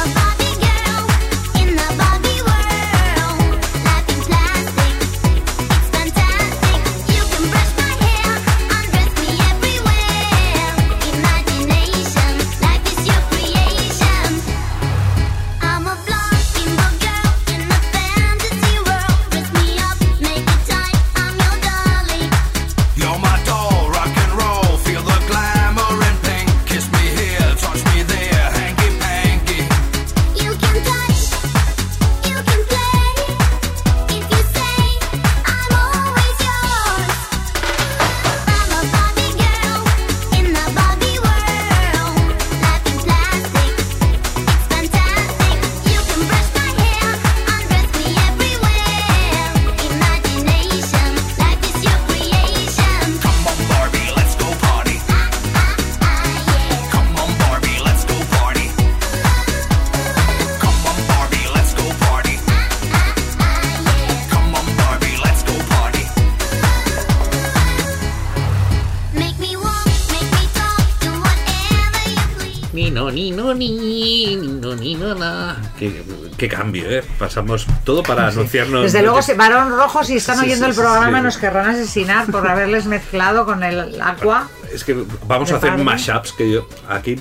Qué, cambio, ¿eh? Pasamos todo para anunciarnos. Desde luego, si varón rojo, si están oyendo el programa, nos querrán asesinar por haberles mezclado con el agua. Es que vamos a hacer mashups que yo aquí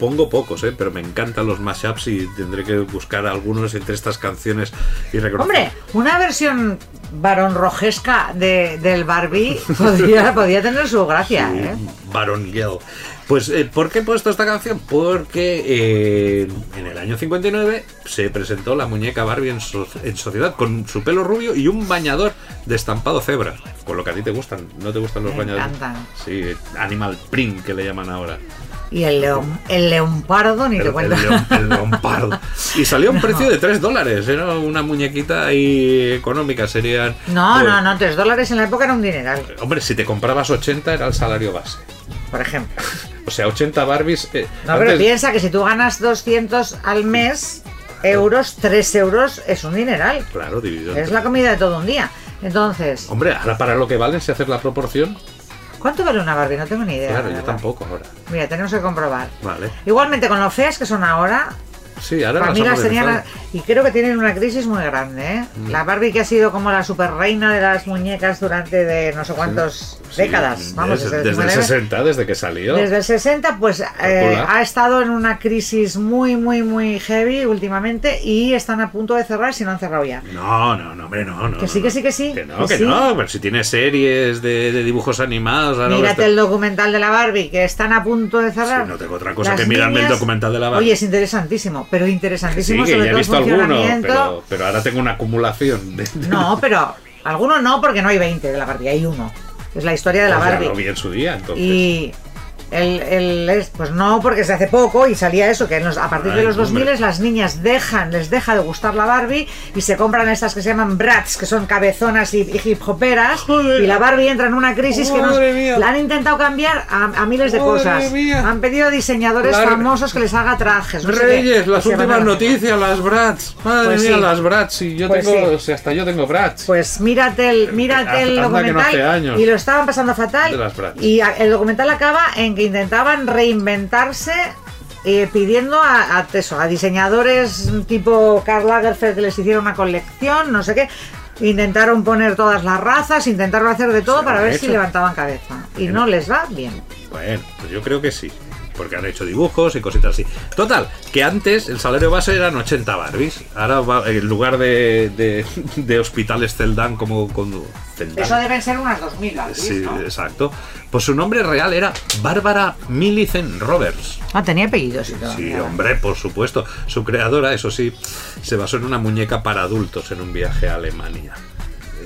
pongo pocos, ¿eh? pero me encantan los mashups y tendré que buscar algunos entre estas canciones y reconocer. Hombre, una versión varón rojesca de, del Barbie podría, podría tener su gracia, Sí, ¿eh? Baron Yell. Pues, eh, ¿por qué he puesto esta canción? Porque eh, en el año 59 se presentó la muñeca Barbie en, so- en sociedad con su pelo rubio y un bañador de estampado cebra. Con lo que a ti te gustan, ¿no te gustan los Me bañadores? encantan. Sí, animal print que le llaman ahora. Y el león, el leopardo, ni El, te el cuento. león- el leopardo. Y salió a un precio de 3 dólares. Era una muñequita ahí económica. Serían. No, pues, no, no, 3 dólares en la época era un dineral, Hombre, si te comprabas 80 era el salario base. por ejemplo. O sea, 80 Barbies. eh, No, pero antes- piensa que si tú ganas 200 al mes, euros, 3 euros es un dineral. Claro, dividido. Es la comida de todo un día. Entonces, Hombre, ahora para lo que valen, si haces la proporción. ¿cuánto vale una Barbie? No tengo ni idea. Claro, la yo tampoco ahora. Mira, tenemos que comprobar. Vale. Igualmente, con lo feas que son ahora, Sí, ahora las tenían. modernizado. Y creo que tienen una crisis muy grande, ¿eh? Mm. La Barbie que ha sido como la super reina de las muñecas durante de no sé cuántas Sí, décadas. Vamos, desde, desde, el desde el 19. 60, desde que salió. Desde el 60, pues eh, ha estado en una crisis muy, muy, muy heavy últimamente y están a punto de cerrar si no han cerrado ya. No, no, no, hombre, no, no. Que sí, que sí, que sí. Que no, que que sí. no. Pero si tiene series de, de dibujos animados. ahora Mírate está- el documental de la Barbie, que están a punto de cerrar. No tengo otra cosa Las que mirarme el documental de la Barbie. Oye, es interesantísimo, pero Sí, interesantísimo que sobre ya he visto alguno, funcionamiento. pero, pero ahora tengo una acumulación. De, No, pero algunos no, porque no hay 20 de la Barbie, hay uno. Es la historia de la Pues ya Barbie. lo vi en su día, entonces. Y el, el- es- pues no, porque se hace poco y salía eso, que los- a partir de Ay, los 2000 hombre. las niñas dejan, les deja de gustar la Barbie y se compran estas que se llaman brats, que son cabezonas y, y hip hoperas. Y la Barbie entra en una crisis que nos, la han intentado cambiar a, a miles de Madre cosas. mía. Han pedido diseñadores La- famosos que les haga trajes. no sé qué. Reyes, las últimas noticias, las brats. Madre Pues mía, sí. las brats. Y yo Pues tengo, sí. o sea, hasta yo tengo brats. Pues mírate el, mírate el no documental años. y lo estaban pasando fatal. De las Bratz. Y el documental acaba en que intentaban reinventarse eh, pidiendo a, a eso, a diseñadores tipo Karl Lagerfeld que les hiciera una colección, no sé qué. Intentaron poner todas las razas, intentaron hacer de todo para ver si levantaban cabeza. Y no les va bien. Bueno, pues yo creo que sí. Porque han hecho dibujos y cositas así. Total, que antes el salario base eran 80 Barbies. Ahora, va- en lugar de, de, de hospitales Celdán como con Celdán. Eso deben ser unas 2000 Barbies, Sí, ¿no? exacto. Pues su nombre real era Bárbara Millicent Roberts. Ah, tenía apellidos y todo. Sí, hombre, por supuesto. Su creadora, eso sí, se basó en una muñeca para adultos en un viaje a Alemania.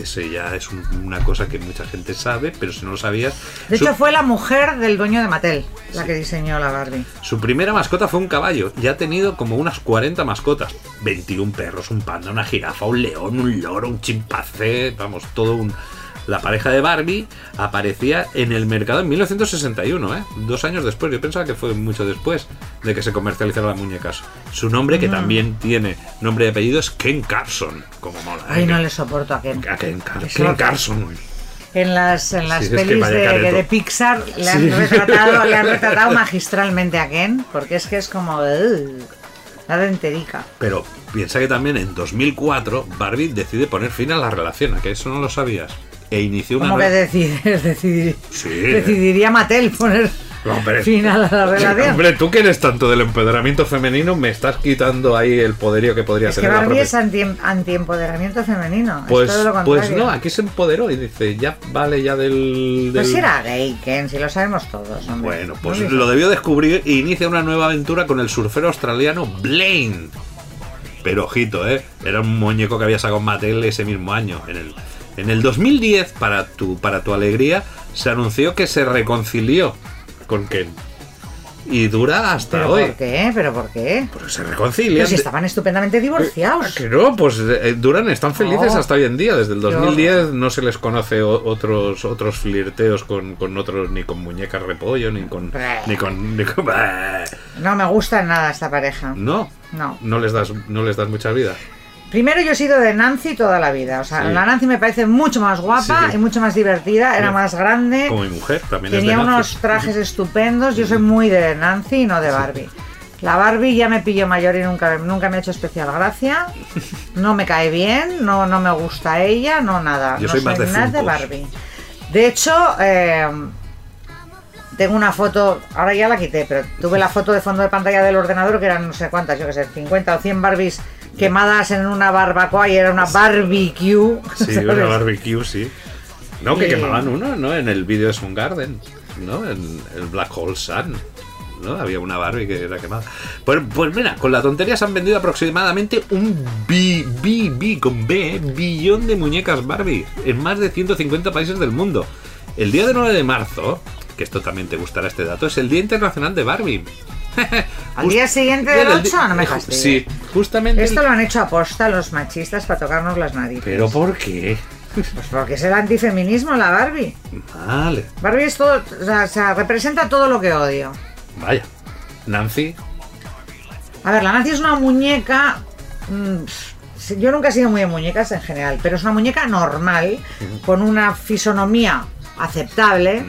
Ese ya es un- una cosa que mucha gente sabe, pero si no lo sabías. De su- hecho, fue la mujer del dueño de Mattel la que diseñó la Barbie. Su primera mascota fue un caballo. Ya ha tenido como unas 40 mascotas. 21 perros, un panda, una jirafa, un león, un loro, un chimpancé. Vamos, todo un... La pareja de Barbie aparecía en el mercado en 1961, ¿eh? Dos años después. Yo pensaba que fue mucho después de que se comercializara la muñeca. Su nombre, que Mm. también tiene nombre y apellido, es Ken Carson. Como mola. ¿eh? Ay, no le soporto a Ken. A Ken, Car- Ken Carson. En las, en las Sí, es que pelis de, Pixar le han, Sí. retratado, le han retratado magistralmente a Ken, porque es que es como... La denterica. Pero piensa que también en 2004 Barbie decide poner fin a la relación. ¿A que eso no lo sabías? E inició una ¿Cómo que nueva- decidir, decidir- Sí. decidiría Mattel poner Hombre, fin a la relación? Hombre, tú que eres tanto del empoderamiento femenino, me estás quitando ahí el poderío que podría es que tener la Barbie profe- es anti- anti-empoderamiento femenino. Pues, es todo lo pues no, aquí se empoderó y dice, ya vale ya del... Pues del- era gay, Ken, si lo sabemos todos. hombre. Bueno, pues No lo debió descubrir e inicia una nueva aventura con el surfero australiano Blaine. Pero ojito, ¿eh? Era un muñeco que había sacado Mattel ese mismo año. En el, en el 2010, para tu, para tu alegría, se anunció que se reconcilió con Ken. Y dura hasta ¿Pero hoy. por qué? ¿Pero por qué? Pues se reconcilian. Pero si estaban estupendamente divorciados. Que no, pues eh, duran, están felices No. hasta hoy en día. Desde el Yo- 2010 no se les conoce otros otros flirteos con, con otros, ni con muñecas repollo, ni con. Ni con. ni con-. No me gusta nada esta pareja. No, No. no les das, no les das mucha vida. Primero yo he sido de Nancy toda la vida. O sea, Sí. la Nancy me parece mucho más guapa Sí. y mucho más divertida. Era más grande. Como mi mujer, también Tenía es de unos Nancy. trajes estupendos. Yo soy muy de Nancy y no de Barbie. La Barbie ya me pilló mayor y nunca, nunca me ha hecho especial gracia. No me cae bien, no, no me gusta ella, no nada. Yo no soy más de nada de. Barbie. De hecho, eh, tengo una foto, ahora ya la quité, pero tuve la foto de fondo de pantalla del ordenador que eran no sé cuántas, yo que sé, 50 o 100 Barbies quemadas en una barbacoa y era una barbecue. Sí, ¿sabes? una barbecue, sí. No, que quemaban uno, ¿no? En el vídeo de Sun Garden, ¿no? En el Black Hole Sun. ¿no? Había una Barbie que era quemada. Pues, pues mira, con la tontería se han vendido aproximadamente un bi, bi, bi, con B, ¿eh? billón de muñecas Barbie en más de 150 países del mundo. El día de 9 de marzo, que esto también te gustará este dato, es el Día Internacional de Barbie. Al día siguiente del 8 no me fastidies. Sí, justamente. Esto lo han hecho aposta los machistas para tocarnos las narices. ¿Pero por qué? Pues porque es el antifeminismo la Barbie. Vale, Barbie es todo, o sea, o sea, representa todo lo que odio. vaya. Nancy, A ver, la Nancy es una muñeca. mm, yo nunca he sido muy de muñecas en general, pero es una muñeca normal, con una fisonomía aceptable.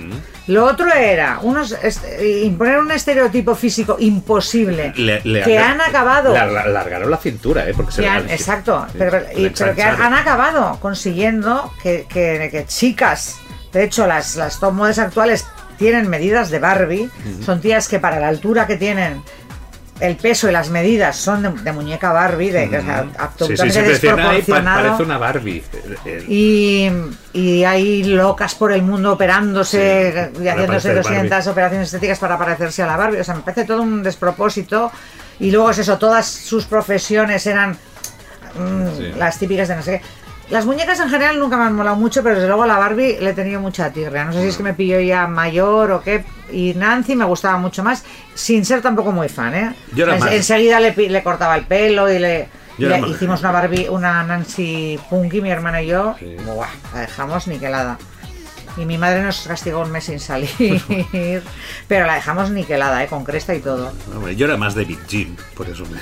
Lo otro era unos, est- imponer un estereotipo físico imposible le, le que han acabado. Alar- alargaron la cintura, ¿eh? Porque se han- exacto, Sí, pero, y- pero que han, acabado consiguiendo que, que- que chicas, de hecho las, las top models actuales tienen medidas de Barbie, son tías que para la altura que tienen, el peso y las medidas son de, de muñeca Barbie, de, o sea, Sí, sí, absolutamente siempre decían, "Ay, pa- desproporcionado. parece una Barbie. Y, y hay locas por el mundo operándose Sí, y haciéndose parecer 200 operaciones estéticas para parecerse a la Barbie. O sea, me parece todo un despropósito. Y luego es eso, todas sus profesiones eran mm, Sí. las típicas de no sé qué. Las muñecas en general nunca me han molado mucho, pero desde luego a la Barbie le he tenido mucha tirria. No sé si es que me pilló ya mayor o qué. Y Nancy me gustaba mucho más, sin ser tampoco muy fan, ¿eh? Yo era En- más- Enseguida le, cortaba el pelo y le, Yo y le era más- hicimos una Barbie, una Nancy Punky, mi hermana y yo. Buah, la dejamos niquelada. Y mi madre nos castigó un mes sin salir. pero la dejamos niquelada, ¿eh? Con cresta y todo. hombre, yo era más de Big Jim, por eso me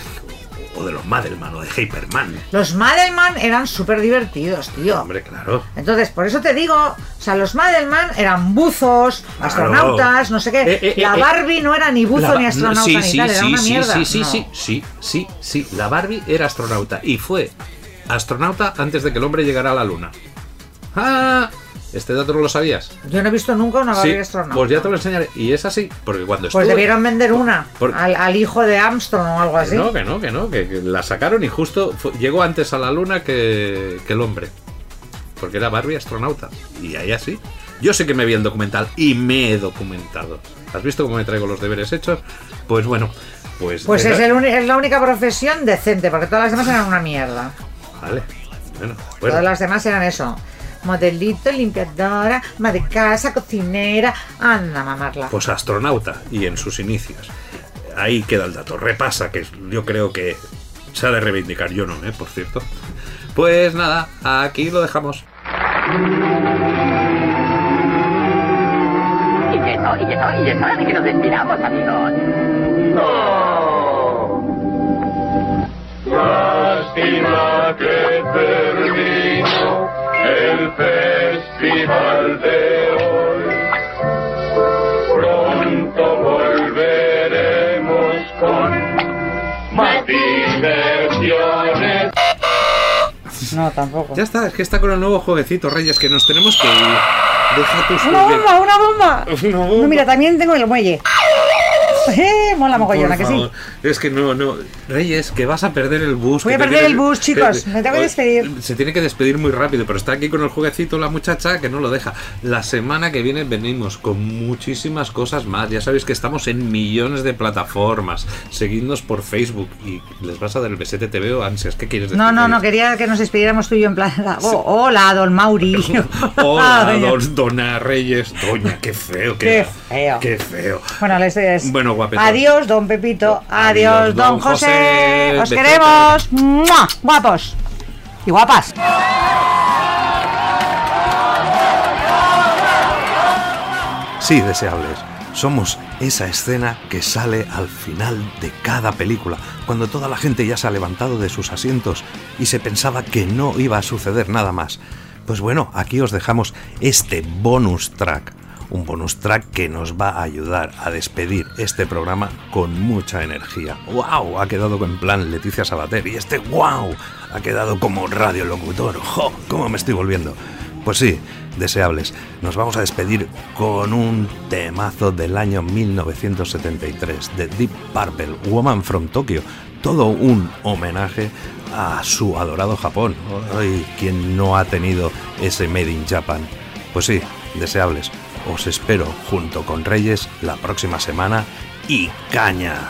O de los Madelman o de Hyperman. Los Madelman eran súper divertidos, tío. Hombre, claro. Entonces, por eso te digo, o sea, los Madelman eran buzos, astronautas, no sé qué. Eh, eh, la eh, Barbie no era ni buzo La ni astronauta sí, ni sí, tal, era sí, una sí, mierda. Sí, sí, No. sí, sí, sí, sí. La Barbie era astronauta y fue astronauta antes de que el hombre llegara a la luna. ¡Ah! ¿Este dato no lo sabías? Yo no he visto nunca una Barbie Sí, astronauta. pues ya te lo enseñaré. Y es así, porque cuando Pues estuve- debieron vender una Por- al, al hijo de Armstrong o algo así. Que no, que no, que no, que, que la sacaron y justo llegó antes a la luna que, que el hombre. Porque era Barbie astronauta. Y ahí así. Yo sé que me vi el documental y me he documentado. ¿Has visto cómo me traigo los deberes hechos? Pues bueno, pues. Pues es, el es la única profesión decente, porque todas las demás eran una mierda. Vale. Bueno, Todas bueno. las demás eran eso. Modelito, limpiadora, ama de casa, cocinera. Anda, mamarla. Pues astronauta y en sus inicios. Ahí queda el dato. Repasa, que yo creo que se ha de reivindicar. Yo no, ¿eh? Por cierto. Pues nada, aquí lo dejamos. Y eso, y eso, y es hora de que nos despidamos, amigos. Lástima que terminó el festival de hoy. Pronto volveremos con más diversiones. No, tampoco. Ya está, es que está con el nuevo jueguecito, Reyes, que nos tenemos que ir. Deja tus ¡Una bomba, una bomba! Una bomba. No, mira, también tengo el muelle. Eh, mola mogollona, que sí. Es que no, no. Reyes, que vas a perder el bus. Voy a perder el bus, chicos. que- Me tengo que despedir. Se tiene que despedir muy rápido, pero está aquí con el jueguecito la muchacha que no lo deja. La semana que viene venimos con muchísimas cosas más. Ya sabéis que estamos en millones de plataformas. Seguidnos por Facebook y les vas a dar el besete TV o ansias. ¿Qué quieres decir? No, no, no, quería que nos despidiéramos tú y yo en plan. Oh, hola, don Mauri. Hola, don, dona Reyes. Doña, qué feo. Qué feo. Qué feo. Bueno, les es. Bueno, guapetón. Adiós, don Pepito. Adiós, Adiós, don, don José. José. Os queremos. ¡Mua! Guapos. Y guapas. Sí, deseables. Somos esa escena que sale al final de cada película, cuando toda la gente ya se ha levantado de sus asientos y se pensaba que no iba a suceder nada más. Pues bueno, aquí os dejamos este bonus track, un bonus track que nos va a ayudar a despedir este programa con mucha energía. ¡Wow! Ha quedado en plan Leticia Sabater y este ¡wow! Ha quedado como radiolocutor. ¡Jo! ¿Cómo me estoy volviendo? Pues sí, deseables. Nos vamos a despedir con un temazo del año 1973 de Deep Purple, Woman from Tokyo. Todo un homenaje a su adorado Japón. Ay, ¿quién no ha tenido ese Made in Japan? Pues sí, deseables. Os espero junto con Reyes la próxima semana y caña.